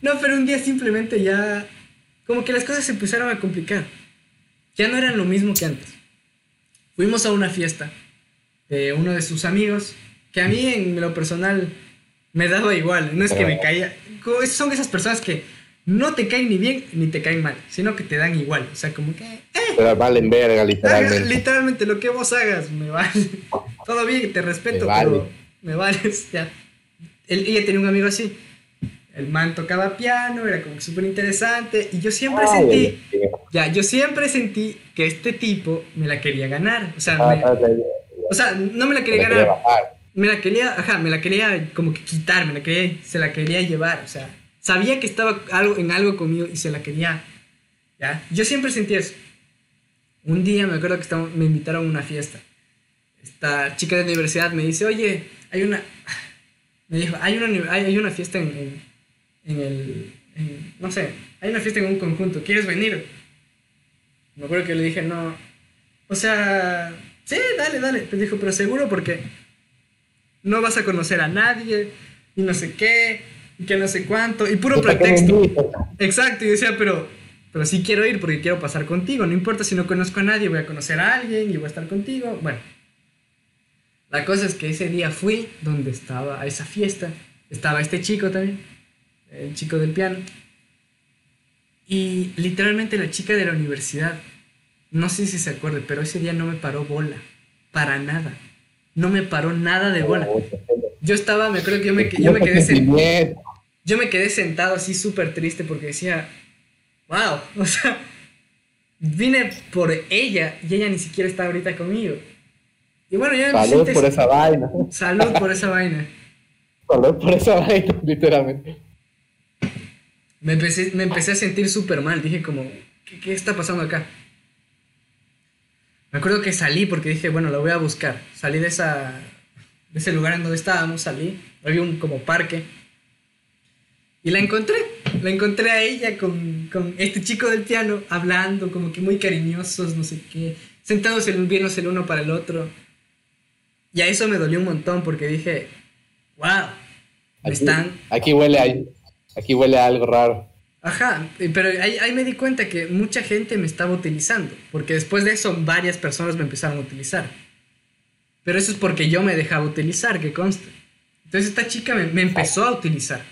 No, pero un día simplemente ya. Como que las cosas se empezaron a complicar. Ya no eran lo mismo que antes. Fuimos a una fiesta de uno de sus amigos, que a mí en lo personal me daba igual. No es que me caía. Son esas personas que no te caen ni bien ni te caen mal, sino que te dan igual. O sea, como que. eh, Pero valen verga, literalmente. literalmente lo que vos hagas me vale. Todo bien, te respeto, Me vale. pero me vales. Ya. Él- ella tenía un amigo así. El man tocaba piano, era como súper interesante. Y yo siempre Ay, sentí. Ya, yo siempre sentí que este tipo me la quería ganar. O sea, Ah, me- ah, o sea no me la quería me quería ganar. bajar. Me la quería, ajá, me la quería como que quitar, me la quería, se la quería llevar. O sea, sabía que estaba algo, en algo conmigo y se la quería. ¿Ya? Yo siempre sentí eso. Un día me acuerdo que estamos- me invitaron a una fiesta. Esta chica de la universidad me dice, oye, hay una... Me dijo, hay una, hay, una fiesta en, en, en el... en- no sé, hay una fiesta en un conjunto, ¿quieres venir? Me acuerdo que le dije, no. O sea, sí, dale, dale. Pero dijo, pero seguro porque... no vas a conocer a nadie, y no sé qué, y que no sé cuánto, y puro pretexto. Exacto, y decía, pero, pero sí quiero ir porque quiero pasar contigo, no importa si no conozco a nadie, voy a conocer a alguien y voy a estar contigo. Bueno, la cosa es que ese día fui donde estaba a esa fiesta, estaba este chico también, el chico del piano, y literalmente la chica de la universidad, no sé si se acuerde, pero ese día no me paró bola, para nada. No me paró nada de bola. Yo estaba, me acuerdo que yo me, yo me quedé sentado. Yo me quedé sentado así súper triste porque decía, wow, o sea, vine por ella y ella ni siquiera está ahorita conmigo. Y bueno, ya Salud por esa vaina. Salud por esa vaina. Salud por esa vaina, literalmente. Me empecé, me empecé a sentir súper mal. Dije como, ¿qué, ¿qué, está pasando acá? Me acuerdo que salí porque dije, bueno, la voy a buscar. Salí de, esa, de ese lugar en donde estábamos, salí. Había un como parque. Y la encontré. La encontré a ella con, con este chico del piano, hablando, como que muy cariñosos, no sé qué. Sentados en, viéndose el uno para el otro. Y a eso me dolió un montón porque dije, wow, aquí, están... Aquí huele, a, aquí huele a algo raro. Ajá, pero ahí, ahí, me di cuenta que mucha gente me estaba utilizando, porque después de eso varias personas me empezaron a utilizar. Pero eso es porque yo me dejaba utilizar, que conste. Entonces esta chica me, me empezó a utilizar.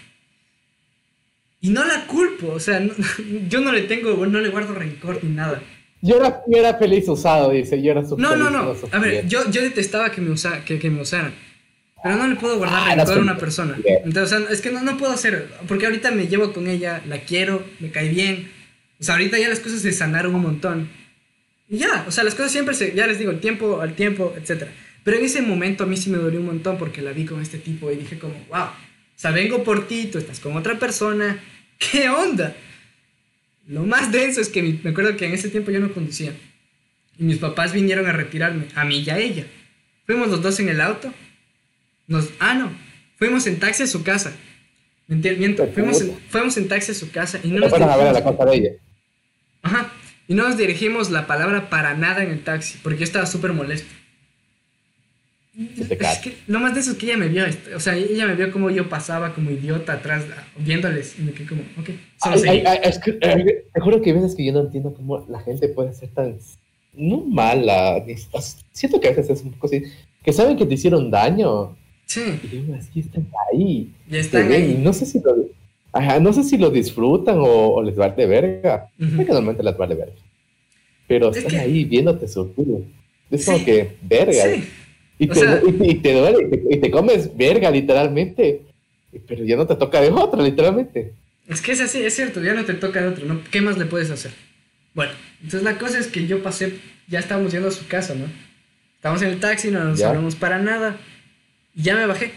Y no la culpo, o sea, no, yo no le tengo, no le guardo rencor ni nada. Yo era, yo era feliz usado, dice, yo era No, no, no, a ver, yo, yo detestaba que me, usa, que, que me usaran. Pero no le puedo guardar ah, rencor a una persona. Entonces, o sea, es que no, no puedo hacer. Porque ahorita me llevo con ella, la quiero, me cae bien. O sea, ahorita ya las cosas se sanaron un montón. Y ya, o sea, las cosas siempre se. Ya les digo, el tiempo al tiempo, etc. Pero en ese momento a mí sí me dolió un montón porque la vi con este tipo y dije, como, wow. O sea, vengo por ti, tú estás con otra persona. ¿Qué onda? Lo más denso es que me acuerdo que en ese tiempo yo no conducía. Y mis papás vinieron a retirarme, a mí y a ella. Fuimos los dos en el auto nos, ah, no. Fuimos en taxi a su casa. Miento, fuimos en, fuimos en taxi a su casa y no nos fueron a ver a la casa de ella. Ajá. Y no nos dirigimos la palabra para nada en el taxi, porque yo estaba súper molesto. Es que lo más de eso es que ella me vio, o sea, ella me vio como yo pasaba como idiota atrás, viéndoles, y me quedé como, ok, solo ay, ay, es que, te juro que hay veces que yo no entiendo cómo la gente puede ser tan, no mala, siento que a veces es un poco así, que saben que te hicieron daño, Sí. Y así están ahí. Ya están ahí. no sé si lo, ajá, no sé si lo disfrutan o, les va de verga. Uh -huh. que normalmente les va de verga. Pero es están que... ahí viéndote sufrir. Es sí. como que verga. Sí. Y, te, sea... y, y, te, duele, y te, y te, comes verga, literalmente. Pero ya no te toca de otra, literalmente. Es que es así, es cierto, ya no te toca de otro, ¿no? ¿Qué más le puedes hacer? Bueno, entonces la cosa es que yo pasé, ya estábamos yendo a su casa, ¿no? Estábamos en el taxi, no nos ¿Ya? hablamos para nada. Y ya me bajé.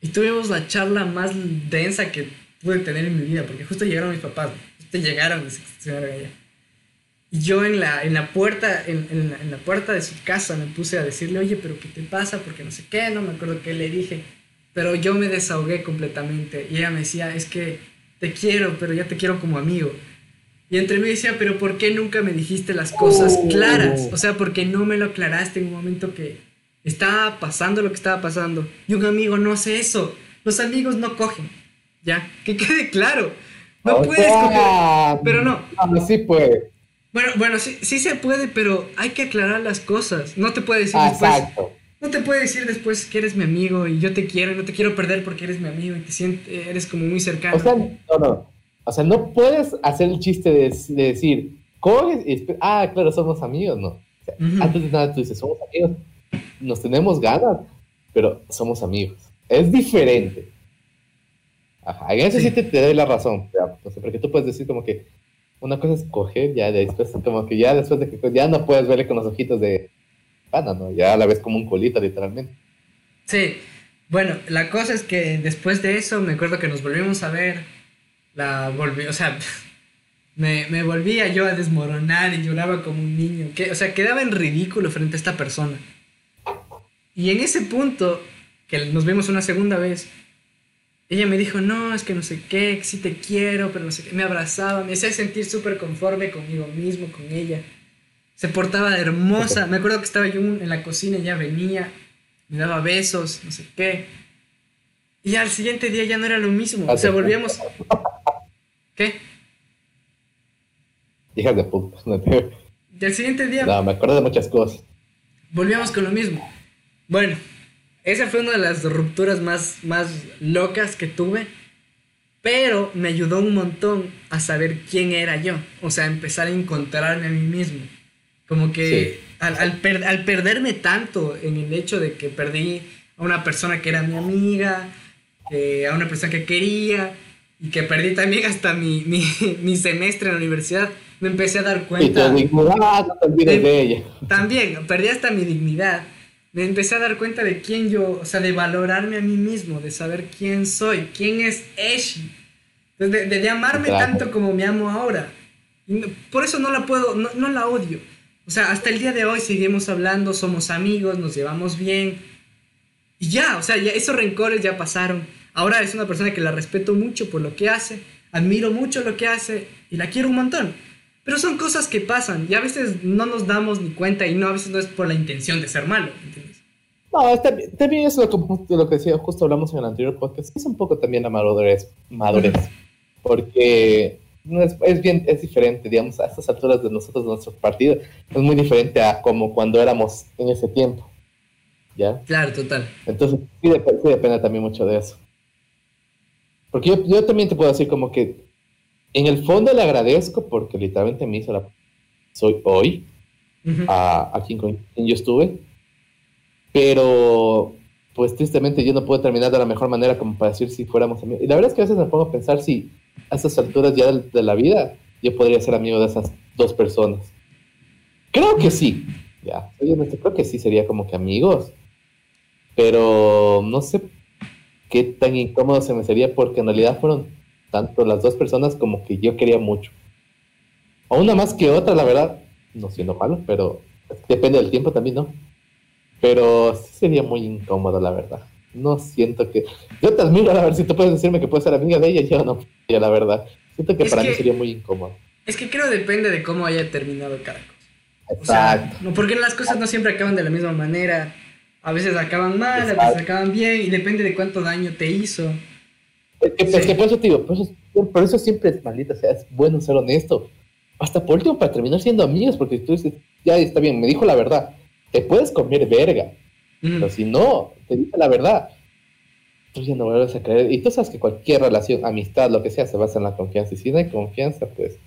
Y tuvimos la charla más densa que pude tener en mi vida, porque justo llegaron mis papás, justo llegaron se allá. Yo en la, en la puerta, en, en, la, en, la, puerta de su casa me puse a decirle, oye, pero ¿qué te pasa? Porque no sé qué, no me acuerdo qué le dije. Pero yo me desahogué completamente. Y ella me decía, es que te quiero, pero ya te quiero como amigo. Y entre mí decía, pero ¿por qué nunca me dijiste las cosas claras? O sea, ¿por qué no me lo aclaraste en un momento que, estaba pasando lo que estaba pasando. Y un amigo no hace eso. Los amigos no cogen. Ya, que quede claro. No o puedes sea, coger. Pero no. No, sí puede. Bueno, bueno, sí, sí se puede, pero hay que aclarar las cosas. No te puede decir después. Exacto. No te puede decir después que eres mi amigo y yo te quiero y no te quiero perder porque eres mi amigo y te sientes, eres como muy cercano. O sea, no, no. O sea, no puedes hacer el chiste de, de decir, y ah, claro, somos amigos, no. O sea, uh -huh. Antes de nada tú dices, somos amigos nos tenemos ganas, pero somos amigos. Es diferente. Ajá, en eso sí, sí te, te, doy la razón, o sea, porque tú puedes decir como que una cosa es coger, ya después, como que ya después de que ya no puedes verle con los ojitos de pana, ¿no? Ya la ves como un colito, literalmente. Sí, bueno, la cosa es que después de eso me acuerdo que nos volvimos a ver, la volví, o sea, me, me volvía yo a desmoronar y lloraba como un niño, que, o sea, quedaba en ridículo frente a esta persona. Y en ese punto, que nos vimos una segunda vez, ella me dijo, no, es que no sé qué, que sí te quiero, pero no sé qué. Me abrazaba, me hacía sentir súper conforme conmigo mismo, con ella. Se portaba hermosa. Me acuerdo que estaba yo en la cocina, ella venía, me daba besos, no sé qué. Y al siguiente día ya no era lo mismo. O sea, volvíamos. ¿Qué? Hijas de puta. Y al siguiente día. No, me acuerdo de muchas cosas. Volvíamos con lo mismo. Bueno, esa fue una de las rupturas más, más locas que tuve. Pero me ayudó un montón a saber quién era yo. O sea, empezar a encontrarme a mí mismo. Como que al, al, perderme tanto en el hecho de que perdí a una persona que era mi amiga, a una persona que quería, y que perdí también hasta mi, mi, mi semestre en la universidad, me empecé a dar cuenta. Y tu dignidad, no te olvides de, ella. También, perdí hasta mi dignidad. Me empecé a dar cuenta de quién yo, o sea, de valorarme a mí mismo, de saber quién soy, quién es Eshi. De, de, de amarme tanto como me amo ahora. por eso no la puedo, no, no la odio. O sea, hasta el día de hoy seguimos hablando, somos amigos, nos llevamos bien. Y ya, o sea, ya esos rencores ya pasaron. Ahora es una persona que la respeto mucho por lo que hace, admiro mucho lo que hace y la quiero un montón. Pero son cosas que pasan y a veces no nos damos ni cuenta y no, a veces no es por la intención de ser malo, ¿entiendes? No, también, es lo que, lo que decía, justo hablamos en el anterior podcast, es un poco también la madurez, madurez porque es, bien, es diferente, digamos, a estas alturas de nosotros, de nuestro partido, es muy diferente a como cuando éramos en ese tiempo. ¿Ya? Claro, total. Entonces, sí, depende también mucho de eso. Porque yo, yo, también te puedo decir como que en el fondo le agradezco porque literalmente me hizo la... Soy hoy, a, a quien, quien yo estuve, pero pues tristemente yo no puedo terminar de la mejor manera como para decir si fuéramos amigos. Y la verdad es que a veces me pongo a pensar si a estas alturas ya de, la vida, yo podría ser amigo de esas dos personas. Creo que sí, ya, creo que sí sería como que amigos, pero no sé qué tan incómodo se me sería porque en realidad fueron tanto las dos personas como que yo quería mucho. O una más que otra, la verdad, no siendo malo, pero depende del tiempo también, ¿no? Pero sí sería muy incómodo, la verdad no siento que. Yo te admiro, a ver si tú puedes decirme que puedes ser amiga de ella, yo no, la verdad. Siento que para mí sería muy incómodo. Es que creo depende de cómo haya terminado cada cosa. Exacto. porque las cosas no siempre acaban de la misma manera. A veces acaban mal, a veces acaban bien, y depende de cuánto daño te hizo. Es que, por eso te digo, por eso, siempre es maldita, o sea, es bueno ser honesto. Hasta por último, para terminar siendo amigos, porque tú dices, ya está bien, me dijo la verdad, te puedes comer verga, pero si no, te dice la verdad, tú ya no vuelves a creer. Y tú sabes que cualquier relación, amistad, lo que sea, se basa en la confianza. Y si no hay confianza, pues,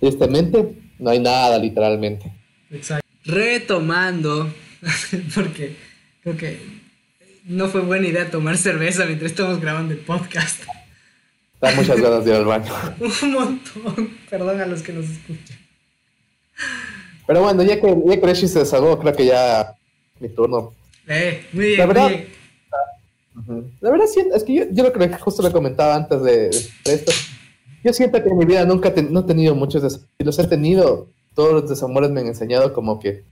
tristemente, no hay nada, literalmente. Exacto. Retomando, porque creo que no fue buena idea tomar cerveza mientras estamos grabando el podcast. Da muchas ganas de ir al baño. Un montón. Perdón a los que nos escuchan. Pero bueno, ya que, ya que se desahogó, creo que ya mi turno eh, muy bien, la verdad, La verdad, es que yo, yo lo que justo le comentaba antes de, esto. Yo siento que en mi vida nunca no he tenido muchos desamores. Si los he tenido, todos los desamores me han enseñado como que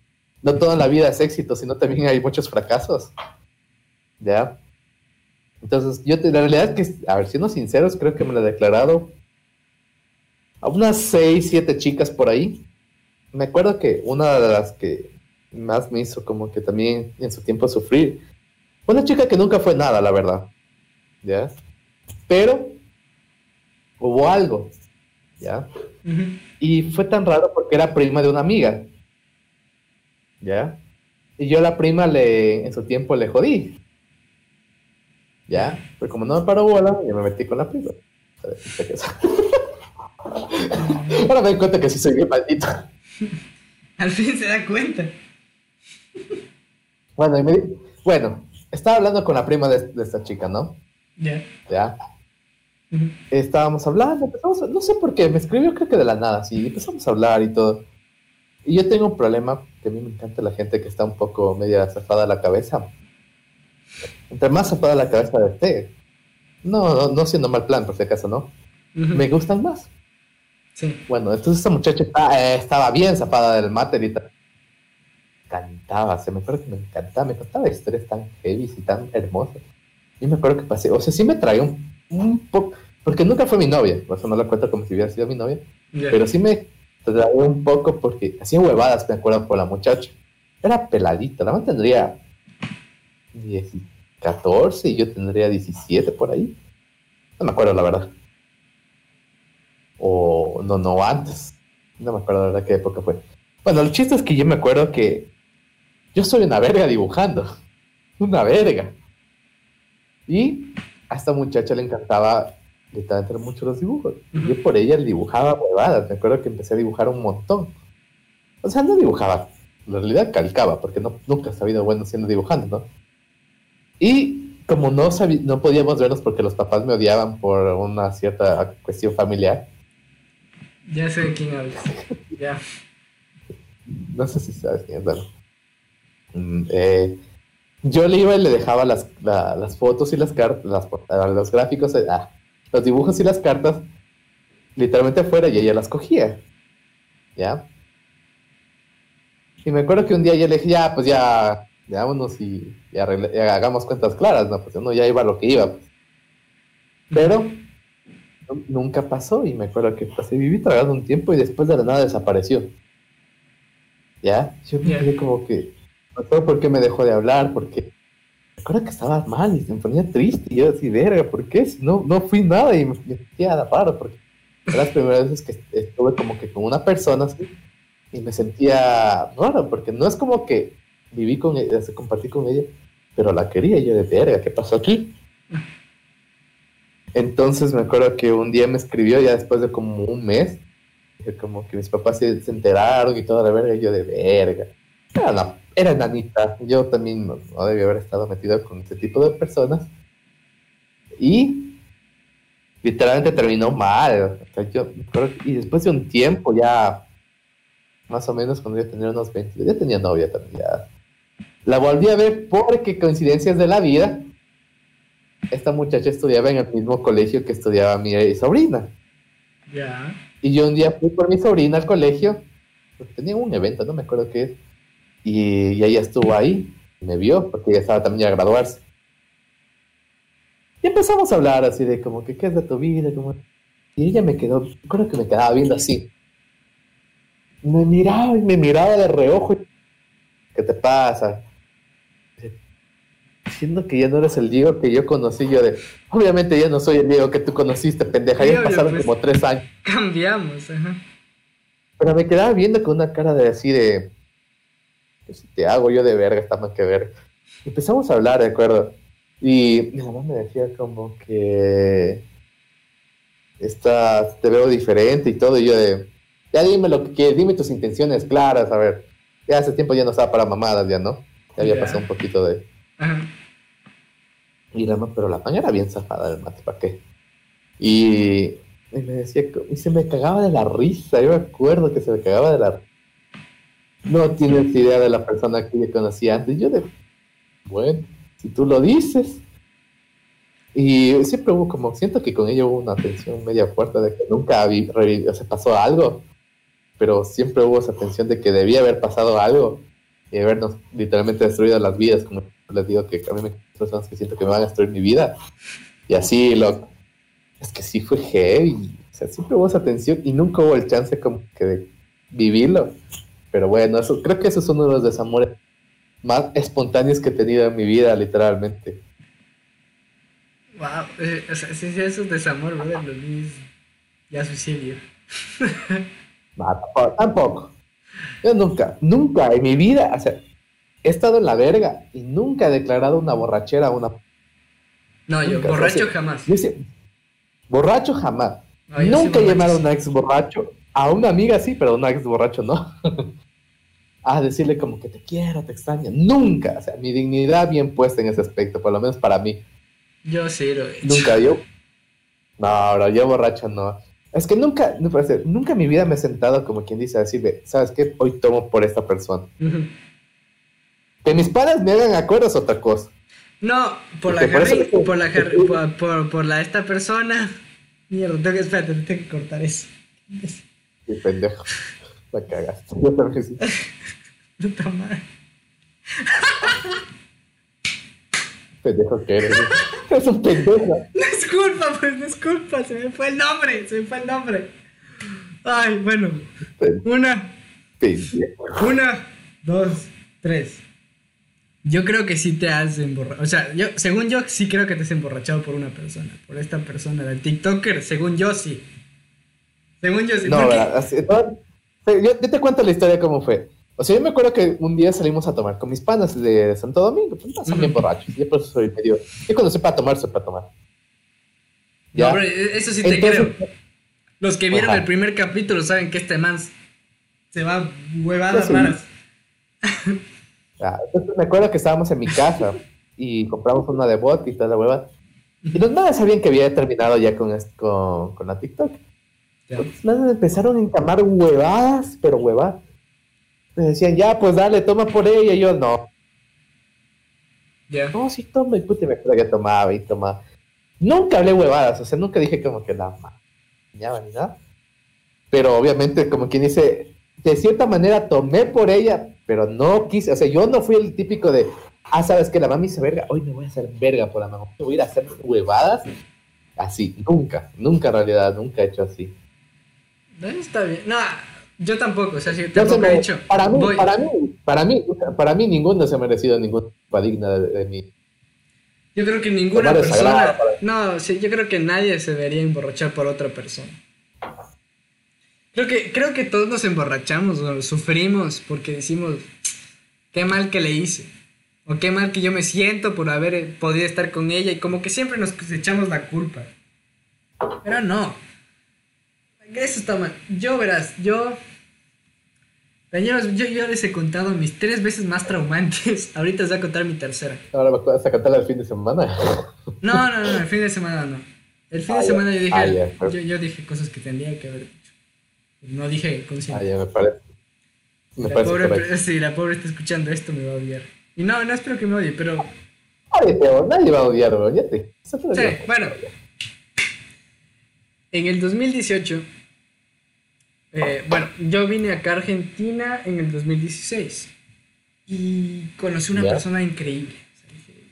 no toda la vida es éxito, sino también hay muchos fracasos. ¿Ya? Entonces, yo la realidad es que, a ver, siendo sinceros, creo que me lo he declarado a unas seis, siete chicas por ahí. Me acuerdo que una de las que más me hizo como que también en su tiempo sufrir. Una chica que nunca fue nada, la verdad. ¿Ya? Pero hubo algo. ¿Ya? Y fue tan raro porque era prima de una amiga. ¿Ya? Y yo la prima le, en su tiempo le jodí. ¿Ya? Pero como no me paró bola, yo me metí con la prima. Ahora me doy cuenta que sí soy bien maldito. Al fin se da cuenta. Bueno, bueno, estaba hablando con la prima de, esta chica, ¿no? Ya. Ya. Estábamos hablando, empezamos, no sé por qué, me escribió creo que de la nada, sí, empezamos a hablar y todo. Y yo tengo un problema, que a mí me encanta la gente que está un poco media zafada la cabeza. Entre más zafada la cabeza de usted, no, no, siendo mal plan, por si acaso, ¿no? Me gustan más. Sí. Bueno, entonces esta muchacha eh, estaba bien zafada del mate y tal encantaba, se me acuerdo que me encantaba, me contaba historias tan heavy y tan hermosas. Y me acuerdo que pasé, o sea, sí me traía un, un poco, porque nunca fue mi novia, por eso no la cuento como si hubiera sido mi novia, pero sí me traía un poco porque hacía huevadas, me acuerdo, por la muchacha. Era peladita, la man tendría 14 y yo tendría 17 por ahí. No me acuerdo la verdad. O no, no, antes. No me acuerdo la verdad qué época fue. Bueno, el chiste es que yo me acuerdo que yo soy una verga dibujando. Una verga. Y a esta muchacha le encantaba literalmente mucho los dibujos. Y yo por ella dibujaba huevadas. Me acuerdo que empecé a dibujar un montón. O sea, no dibujaba. En realidad calcaba, porque no, nunca he sabido bueno siendo dibujando, ¿no? Y como no, no podíamos vernos porque los papás me odiaban por una cierta cuestión familiar. Ya sé de quién hablas. ya. No sé si sabes quién es, mm, eh, yo le iba y le dejaba las, las fotos y las cartas, los gráficos, eh, ah, los dibujos y las cartas literalmente afuera y ella las cogía. ¿Ya? Y me acuerdo que un día yo le dije, ya, pues ya, vámonos y, hagamos cuentas claras, ¿no? Pues uno ya iba a lo que iba. Pues. Pero nunca pasó y me acuerdo que pasé, viví tragando un tiempo y después de la nada desapareció. ¿Ya? Yo me quedé como que, no sé por qué me dejó de hablar, porque me acuerdo que estaba mal y se me ponía triste y yo así, verga, ¿por qué? No, no fui nada y me, sentía raro porque eran las primeras veces que estuve como que con una persona así y me sentía raro porque no es como que viví con ella, se compartí con ella, pero la quería yo de verga, ¿qué pasó aquí? Entonces me acuerdo que un día me escribió ya después de como un mes, como que mis papás se, enteraron y toda la verga, y yo de verga. Era, era enanita, yo también no, debía haber estado metido con ese tipo de personas. Y literalmente terminó mal. y después de un tiempo ya, más o menos cuando yo tenía unos 20, ya tenía novia también. Ya. La volví a ver porque coincidencias de la vida esta muchacha estudiaba en el mismo colegio que estudiaba mi sobrina. Ya. Y yo un día fui por mi sobrina al colegio, tenía un evento, no me acuerdo qué es, y, ella estuvo ahí, me vio, porque ella estaba también a graduarse. Y empezamos a hablar así de como que, ¿qué es de tu vida? Como... Y ella me quedó, creo que me quedaba viendo así. Me miraba y me miraba de reojo. ¿Qué te pasa? Siendo que ya no eres el Diego que yo conocí, yo de, obviamente ya no soy el Diego que tú conociste, pendeja, ya pasaron pues, como tres años. Cambiamos, ajá. Pero me quedaba viendo con una cara de así de, si te hago yo de verga, está más que ver. Empezamos a hablar, ¿de acuerdo? Y mi mamá me decía como que, estás, te veo diferente y todo, y yo de, ya dime lo que quieres, dime tus intenciones claras, a ver. Ya hace tiempo ya no estaba para mamadas, ya no. Ya había pasado un poquito de... Y la, pero la pan era bien zafada del mate, ¿para qué? Y, me decía, y se me cagaba de la risa, yo me acuerdo que se me cagaba de la No tienes idea de la persona que yo conocía antes. Yo de, bueno, si tú lo dices. Y siempre hubo como, siento que con ella hubo una tensión media fuerte de que nunca se pasó algo, pero siempre hubo esa tensión de que debía haber pasado algo y habernos literalmente destruido las vidas, les digo que a mí me personas que siento que me van a destruir mi vida. Y así lo... Es que sí fue heavy. O sea, siempre hubo esa tensión y nunca hubo el chance como que de vivirlo. Pero bueno, eso, creo que eso es uno de los desamores más espontáneos que he tenido en mi vida, literalmente. Wow, eh, o sea, sí, sí, eso es desamor, ¿verdad? Los niños ya suicidio. no, tampoco. Yo nunca, nunca en mi vida, o sea, he estado en la verga y nunca he declarado una borrachera a una. No, yo, borracho jamás. borracho jamás. nunca he llamado a un ex borracho, a una amiga sí, pero a un ex borracho no. a decirle como que te quiero, te extraño. Nunca, o sea, mi dignidad bien puesta en ese aspecto, por lo menos para mí. Yo sí lo he hecho. Nunca, yo. No, bro, yo borracho no. Es que nunca, no parece, nunca en mi vida me he sentado como quien dice, a decirle, ¿sabes qué? Hoy tomo por esta persona. Que mis padres me hagan acuerdos otra cosa. No, por la, Harry, por, la por, por, la esta persona. Mierda, tengo que, espérate, tengo que cortar eso. Qué pendejo. La cagaste. Yo también sí. Puta madre. pendejo que eres. Es un pendejo. Disculpa, pues, disculpa. Se me fue el nombre. Se me fue el nombre. Ay, bueno. Una. Pendejo. Una, dos, tres. Yo creo que sí te has emborrachado. O sea, yo, según yo, sí creo que te has emborrachado por una persona. Por esta persona, del TikToker. Según yo, sí. Según yo, sí. No, yo, te cuento la historia cómo fue. O sea, yo me acuerdo que un día salimos a tomar con mis panas de Santo Domingo. Pues pasan bien borrachos. Yo por eso soy medio. Yo cuando para tomar, para tomar. ¿Ya? No, eso sí te creo. Los que vieron el primer capítulo saben que este man se va huevadas pues raras. entonces me acuerdo que estábamos en mi casa y compramos una de bot y toda la hueva. Y los madres sabían que había terminado ya con, con, con la TikTok. Los madres empezaron a encamar huevadas, pero huevadas. Me decían, ya, pues dale, toma por ella. Y yo, no. No, sí, toma. Y puta, me acuerdo que tomaba y tomaba. Nunca hablé huevadas, o sea, nunca dije como que la ni nada. Pero obviamente, como quien dice, de cierta manera tomé por ella, pero no quise, o sea, yo no fui el típico de, ah, sabes que la mami se verga, hoy me voy a hacer verga por la mamá, me voy a ir a hacer huevadas. Así, nunca, nunca en realidad, nunca he hecho así. No, está bien. No, yo tampoco, o sea, si tampoco he hecho. Para mí, para mí, para mí, para mí, ninguno se ha merecido ninguna digna de, mí. Yo creo que ninguna persona. No, sí, yo creo que nadie se debería emborrachar por otra persona. Creo que, creo que todos nos emborrachamos, o sufrimos porque decimos, qué mal que le hice. O qué mal que yo me siento por haber podido estar con ella. Y como que siempre nos echamos la culpa. Pero no. Eso está mal. Yo verás, yo... Yo, yo les he contado mis tres veces más traumantes. Ahorita os voy a contar mi tercera. Ahora vas a contar el fin de semana. No, no, no, el fin de semana no. El fin de ah, semana yo dije, ah, yo, yo, dije cosas que tendría que haber no dije consciente. Ah, ya me parece. Me la parece pobre, sí, la pobre está escuchando esto, me va a odiar. Y no, no espero que me odie, pero. Oye, Teo, nadie va a odiar, bro. Ya te. Sí, bueno. En el 2018. Eh, bueno, yo vine acá a Argentina en el 2016. Y conocí una persona increíble.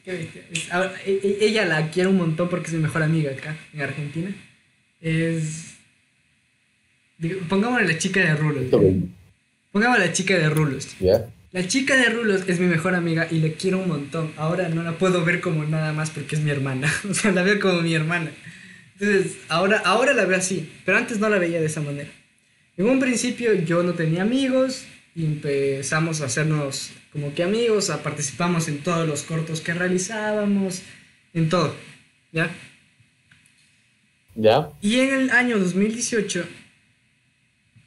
E, e, ella la quiero un montón porque es mi mejor amiga acá en Argentina. Es Pongámosle la chica de rulos. Pongámosle la chica de rulos. La chica de rulos es mi mejor amiga y le quiero un montón. Ahora no la puedo ver como nada más porque es mi hermana. o sea, la veo como mi hermana. Entonces, ahora, ahora la veo así, pero antes no la veía de esa manera. En un principio yo no tenía amigos y empezamos a hacernos como que amigos, a participamos en todos los cortos que realizábamos, en todo, ¿ya? ¿Ya? Y en el año 2018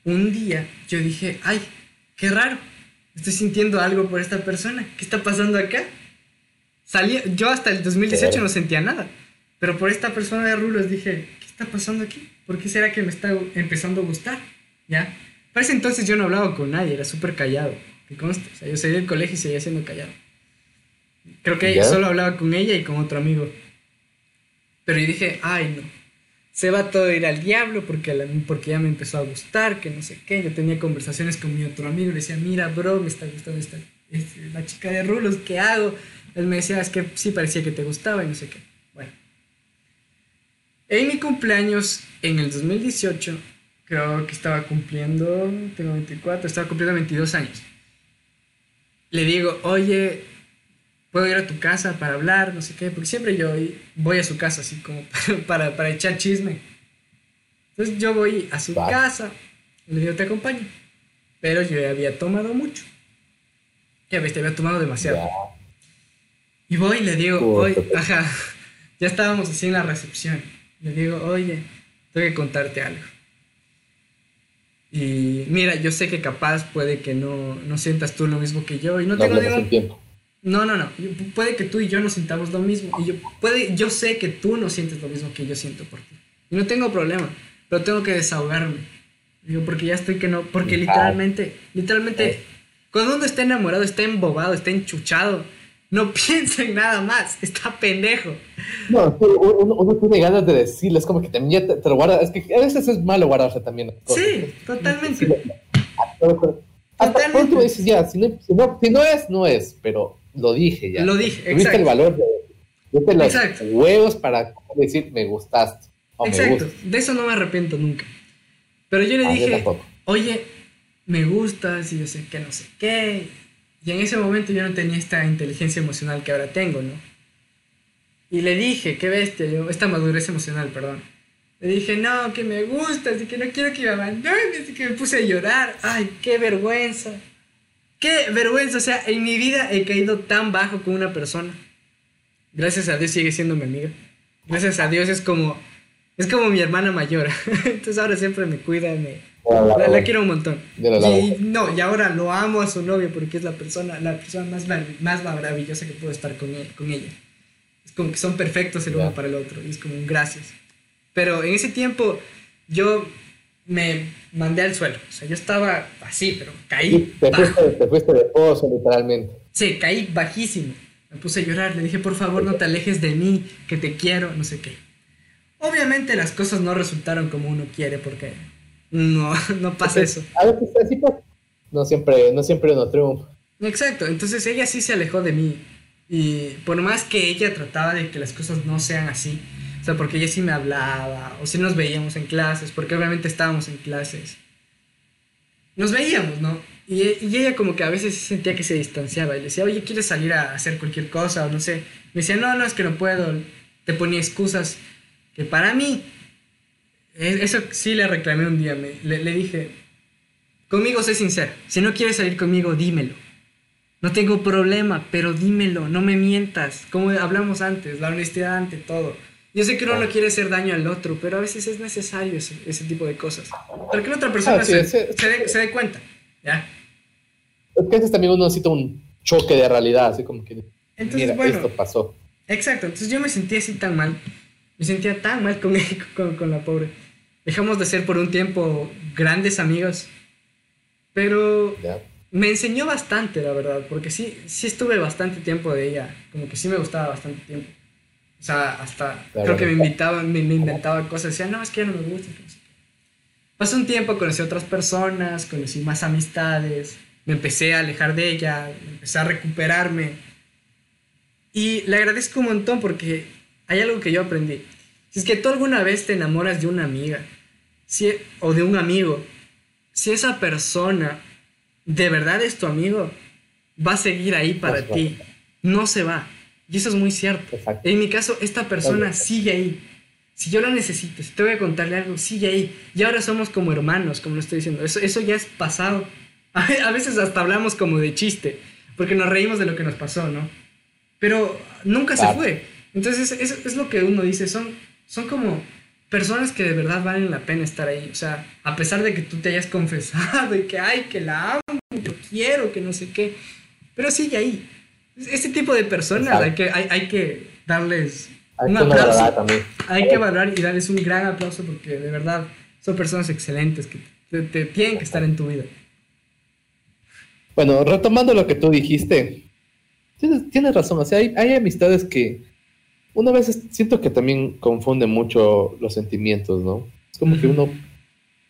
un día yo dije, ay, qué raro, estoy sintiendo algo por esta persona, ¿qué está pasando acá? Salía, yo hasta el 2018 no sentía nada, pero por esta persona de rulos dije, ¿qué está pasando aquí? ¿Por qué será que me está empezando a gustar? ¿Ya? Para ese entonces yo no hablaba con nadie, era súper callado, que o sea, yo salí del colegio y seguía siendo callado. Creo que solo hablaba con ella y con otro amigo. Pero yo dije, ay no, se va todo a ir al diablo porque, porque ya me empezó a gustar, que no sé qué. Yo tenía conversaciones con mi otro amigo le decía, mira, bro, me está gustando esta, la chica de rulos, ¿qué hago? Él me decía, es que sí parecía que te gustaba y no sé qué. Bueno. En mi cumpleaños, en el 2018, creo que estaba cumpliendo, tengo 24, estaba cumpliendo 22 años. Le digo, oye, puedo ir a tu casa para hablar, no sé qué, porque siempre yo voy a su casa así como para, para echar chisme. Entonces yo voy a su casa, le digo, te acompaño. Pero yo ya había tomado mucho. Ya ves, te había tomado demasiado. Y voy y le digo, oye, ajá, ya estábamos así en la recepción. Le digo, oye, tengo que contarte algo. Y mira, yo sé que capaz puede que no, no sientas tú lo mismo que yo y no, tengo ningún, tiempo. No, no, no. Puede que tú y yo no sintamos lo mismo. Y yo, puede, yo sé que tú no sientes lo mismo que yo siento por ti. Y no tengo problema. Pero tengo que desahogarme. Digo, porque ya estoy que no. Porque literalmente, literalmente, cuando uno está enamorado, está embobado, está enchuchado, no piensa en nada más. Está pendejo. No, uno, tiene ganas de decirle. Es como que también te, te, lo guarda. Es que a veces es malo guardarse también. Sí, totalmente. Hasta totalmente. tú dices, ya, si no, si no, si no es, no es. Pero lo dije ya. Lo dije, Tuviste el valor de, los huevos para decir me gustaste. exacto, de eso no me arrepiento nunca. Pero yo le ah, dije, oye, me gustas y yo sé que no sé qué. Y en ese momento yo no tenía esta inteligencia emocional que ahora tengo, ¿no? Y le dije, qué bestia, yo, esta madurez emocional, perdón. Le dije, no, que me gusta, así que no quiero que me abandones, así que me puse a llorar. Ay, qué vergüenza. Qué vergüenza, o sea, en mi vida he caído tan bajo con una persona. Gracias a Dios sigue siendo mi amiga. Gracias a Dios es como, es como mi hermana mayor. Entonces ahora siempre me cuida, me, la, quiero un montón. Y, no, y ahora lo amo a su novio porque es la persona, la persona más, más maravillosa que puedo estar con, con ella. Es como que son perfectos el uno para el otro y es como un gracias. Pero en ese tiempo yo me mandé al suelo. O sea, yo estaba así, pero caí. Te, fuiste, te fuiste, de pozo, literalmente. Sí, caí bajísimo. Me puse a llorar, le dije, por favor, no te alejes de mí, que te quiero, no sé qué. Obviamente las cosas no resultaron como uno quiere, porque no, no pasa eso. A veces así pasa. No siempre, no siempre uno triunfa. Exacto, entonces ella sí se alejó de mí. Y por más que ella trataba de que las cosas no sean así, o sea, porque ella sí me hablaba, o sí nos veíamos en clases, porque obviamente estábamos en clases. Nos veíamos, ¿no? Y, ella como que a veces sentía que se distanciaba y le decía, oye, ¿quieres salir a hacer cualquier cosa? O no sé. Me decía, no, no, es que no puedo. Te ponía excusas que para mí, e, eso sí le reclamé un día. Me, le, le dije, conmigo sé sincero. Si no quieres salir conmigo, dímelo. No tengo problema, pero dímelo, no me mientas. Como hablamos antes, la honestidad ante todo. Yo sé que uno no quiere hacer daño al otro, pero a veces es necesario ese, ese tipo de cosas. Para que la otra persona ah, se, se, dé, se, dé, cuenta. ¿ya? Es que a veces también uno necesita un choque de realidad, así como que. Entonces, mira, esto pasó. Exacto, entonces yo me sentía así tan mal. Me sentía tan mal con, con, con la pobre. Dejamos de ser por un tiempo grandes amigos. Pero me enseñó bastante, la verdad, porque sí, sí estuve bastante tiempo de ella. Como que sí me gustaba bastante tiempo. O sea, hasta creo que me invitaban, me, me, inventaba cosas, decía, no, es que ya no me gusta. Pasó un tiempo, conocí otras personas, conocí más amistades, me empecé a alejar de ella, empecé a recuperarme. Y le agradezco un montón porque hay algo que yo aprendí. Si es que tú alguna vez te enamoras de una amiga si, o de un amigo, si esa persona de verdad es tu amigo, va a seguir ahí para ti, no se va. Y eso es muy cierto. En mi caso, esta persona sigue ahí. Si yo la necesito, si te voy a contarle algo, sigue ahí. Y ahora somos como hermanos, como lo estoy diciendo. Eso, eso ya es pasado. A veces hasta hablamos como de chiste, porque nos reímos de lo que nos pasó, ¿no? Pero nunca se fue. Entonces, eso es lo que uno dice. Son, son como personas que de verdad valen la pena estar ahí. O sea, a pesar de que tú te hayas confesado y que, ay, que la amo, que quiero, que no sé qué. Pero sigue ahí. Ese tipo de personas hay que, hay, hay, que darles un aplauso. Hay que valorar y darles un gran aplauso porque de verdad son personas excelentes que te, tienen que estar en tu vida. Bueno, retomando lo que tú dijiste, tienes, razón. O sea, hay, hay, amistades que una vez siento que también confunde mucho los sentimientos, ¿no? Es como que uno.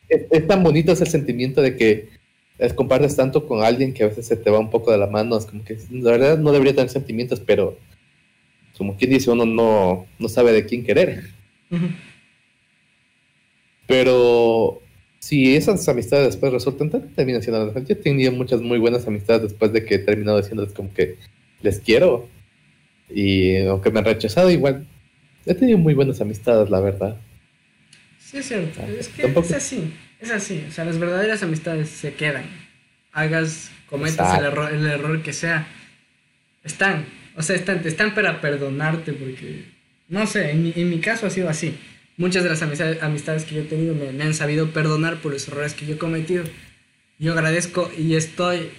es, tan bonito ese sentimiento de que es, compartes tanto con alguien que a veces se te va un poco de la mano, es como que la verdad no debería tener sentimientos, pero como quien dice, uno no, no sabe de quién querer. Pero si esas amistades después resultan, terminan siendo Yo he tenido muchas muy buenas amistades después de que he terminado diciéndoles como que les quiero. Y aunque me han rechazado, igual he tenido muy buenas amistades, la verdad. Sí, es cierto. Es que es así. Es así, o sea, las verdaderas amistades se quedan. Hagas, cometas el error, el error que sea. Están, o sea, están, están para perdonarte porque, no sé, en mi, en mi caso ha sido así. Muchas de las amistades, amistades que yo he tenido me, me, han sabido perdonar por los errores que yo he cometido. Yo agradezco y estoy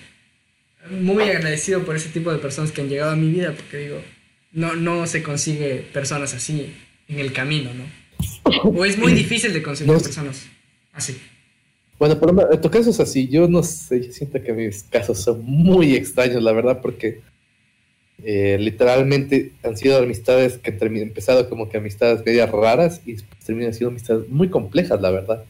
muy agradecido por ese tipo de personas que han llegado a mi vida porque digo, no, no se consigue personas así en el camino, ¿no? O es muy difícil de conseguir personas así. Bueno, por lo en tu caso es así. Yo no sé, yo siento que mis casos son muy extraños, la verdad, porque eh, literalmente han sido amistades que han empezado como que amistades medias raras y terminan siendo amistades muy complejas, la verdad.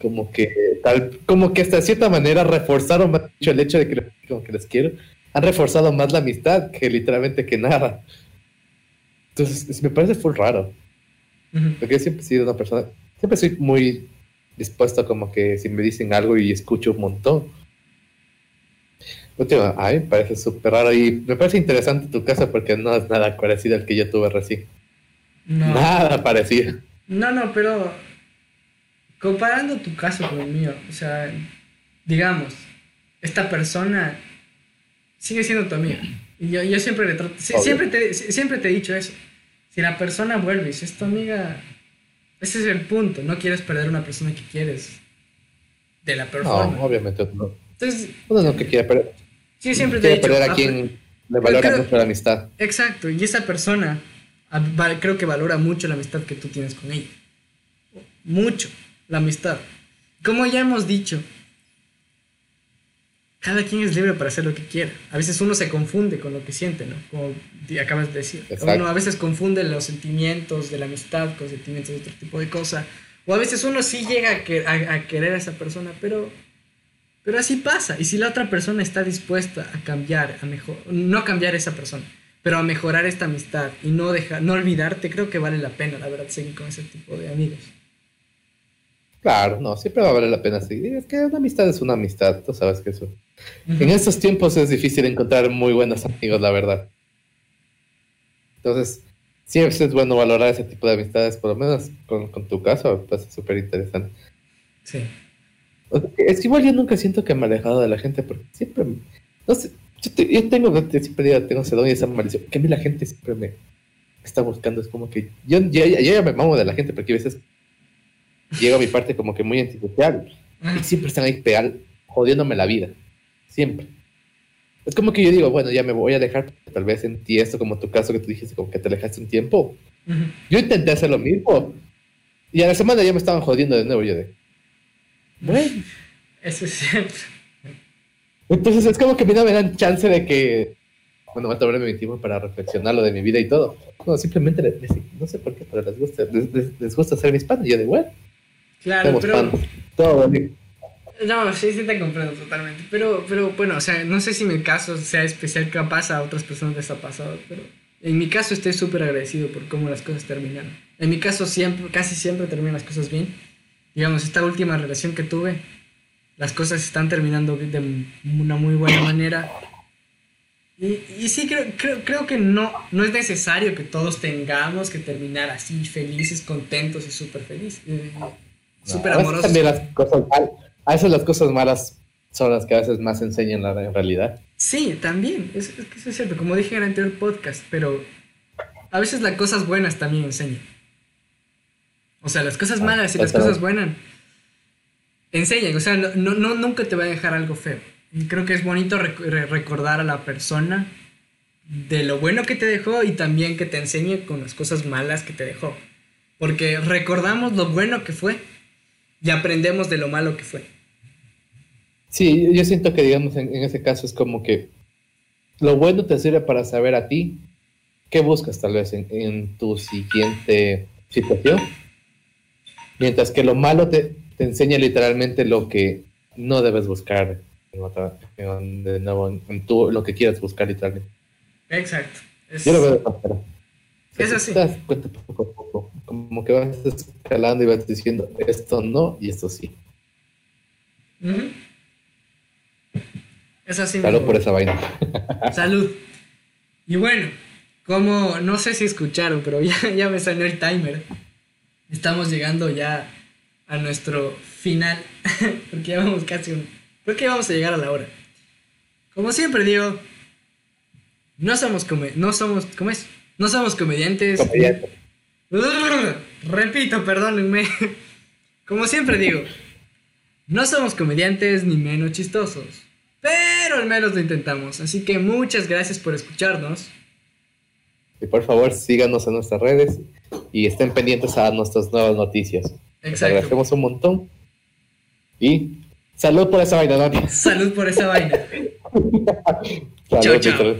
Como que tal, como que hasta cierta manera reforzaron más el hecho de que, como que les quiero, han reforzado más la amistad que literalmente que nada. Entonces, me parece full raro. Porque yo siempre he sido una persona, siempre soy muy dispuesto como que si me dicen algo y escucho un montón. Ay, me parece súper raro y me parece interesante tu caso porque no es nada parecido al que yo tuve recién. Nada parecido. No, no, pero comparando tu caso con el mío, o sea, digamos, esta persona sigue siendo tu amiga. Y yo, yo siempre le trato, siempre te, siempre te he dicho eso. Si la persona vuelve y es tu amiga, ese es el punto. No quieres perder una persona que quieres de la persona. No, obviamente no. Entonces, uno no que quiere perder. Sí, siempre te he dicho. perder a ah, quien le valora mucho la amistad. Exacto, y esa persona creo que valora mucho la amistad que tú tienes con ella. Mucho la amistad. Como ya hemos dicho, cada quien es libre para hacer lo que quiera. A veces uno se confunde con lo que siente, ¿no? Como acabas de decir. Uno a veces confunde los sentimientos de la amistad con sentimientos de otro tipo de cosas. O a veces uno sí llega a, a querer a esa persona, pero pero así pasa. Y si la otra persona está dispuesta a cambiar, a mejor, no a cambiar esa persona, pero a mejorar esta amistad y no dejar, no olvidarte, creo que vale la pena, la verdad, seguir con ese tipo de amigos. Claro, no, siempre va a valer la pena seguir. Es que una amistad es una amistad, tú sabes que eso. En estos tiempos es difícil encontrar muy buenos amigos, la verdad. Entonces, siempre es bueno valorar ese tipo de amistades, por lo menos con, con tu caso, pues es súper interesante. Sí. Es que igual yo nunca siento que me he alejado de la gente porque siempre, no sé, yo, tengo, siempre tengo ese don y esa maldición, que a mí la gente siempre me está buscando, es como que yo, ya me mamo de la gente porque a veces llego a mi parte como que muy antisocial y siempre están ahí peal, jodiéndome la vida, siempre. Es como que yo digo, bueno, ya me voy a alejar, tal vez sentí esto como tu caso que tú dijiste, como que te alejaste un tiempo. Yo intenté hacer lo mismo y a la semana ya me estaban jodiendo de nuevo, yo de bueno. Eso es cierto. Entonces es como que a mí no me dan chance de que, bueno, voy a tomarme mi tiempo para reflexionar lo de mi vida y todo. No, simplemente no sé por qué, pero les gusta, les, gusta hacer mis panes. Y yo de, bueno, claro, pero... Todo bien. No, sí, sí te comprendo totalmente. Pero, pero bueno, o sea, no sé si mi caso sea especial, capaz a otras personas les ha pasado, pero en mi caso estoy súper agradecido por cómo las cosas terminaron. En mi caso siempre, casi siempre terminan las cosas bien digamos, esta última relación que tuve, las cosas están terminando de una muy buena manera. Y, y sí, creo, creo, creo, que no, no es necesario que todos tengamos que terminar así, felices, contentos y súper felices. Eh, súper amorosos. También las cosas a veces las cosas malas son las que a veces más enseñan la realidad. Sí, también, es, es, eso es cierto, como dije en el anterior podcast, pero a veces las cosas buenas también enseñan. O sea, las cosas malas y las cosas buenas enseñan. O sea, no, no, nunca te va a dejar algo feo. Y creo que es bonito recordar a la persona de lo bueno que te dejó y también que te enseñe con las cosas malas que te dejó. Porque recordamos lo bueno que fue y aprendemos de lo malo que fue. Sí, yo siento que, digamos, en, ese caso es como que lo bueno te sirve para saber a ti qué buscas tal vez en, en tu siguiente situación Mientras que lo malo te, te enseña literalmente lo que no debes buscar en, otra, en, de nuevo, en, tu, lo que quieras buscar literalmente. Exacto. Yo lo veo de. Es así. Te das cuenta poco a poco. Como que vas escalando y vas diciendo esto no y esto sí. Es así. Salud por esa vaina. Salud. Y bueno, como no sé si escucharon, pero ya, ya me salió el timer. Estamos llegando ya a nuestro final, porque ya vamos casi un... Creo que vamos a llegar a la hora. Como siempre digo, no somos come no somos, ¿cómo es? No somos comediantes. Repito, perdónenme. Como siempre digo, no somos comediantes ni menos chistosos, pero al menos lo intentamos. Así que muchas gracias por escucharnos. Y por favor, síganos en nuestras redes y estén pendientes a nuestras nuevas noticias. Les agradecemos un montón. Y salud por esa vaina, Dani. Salud por esa vaina. chao, chao.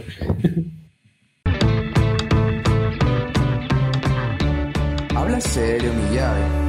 Habla serio, mi llave.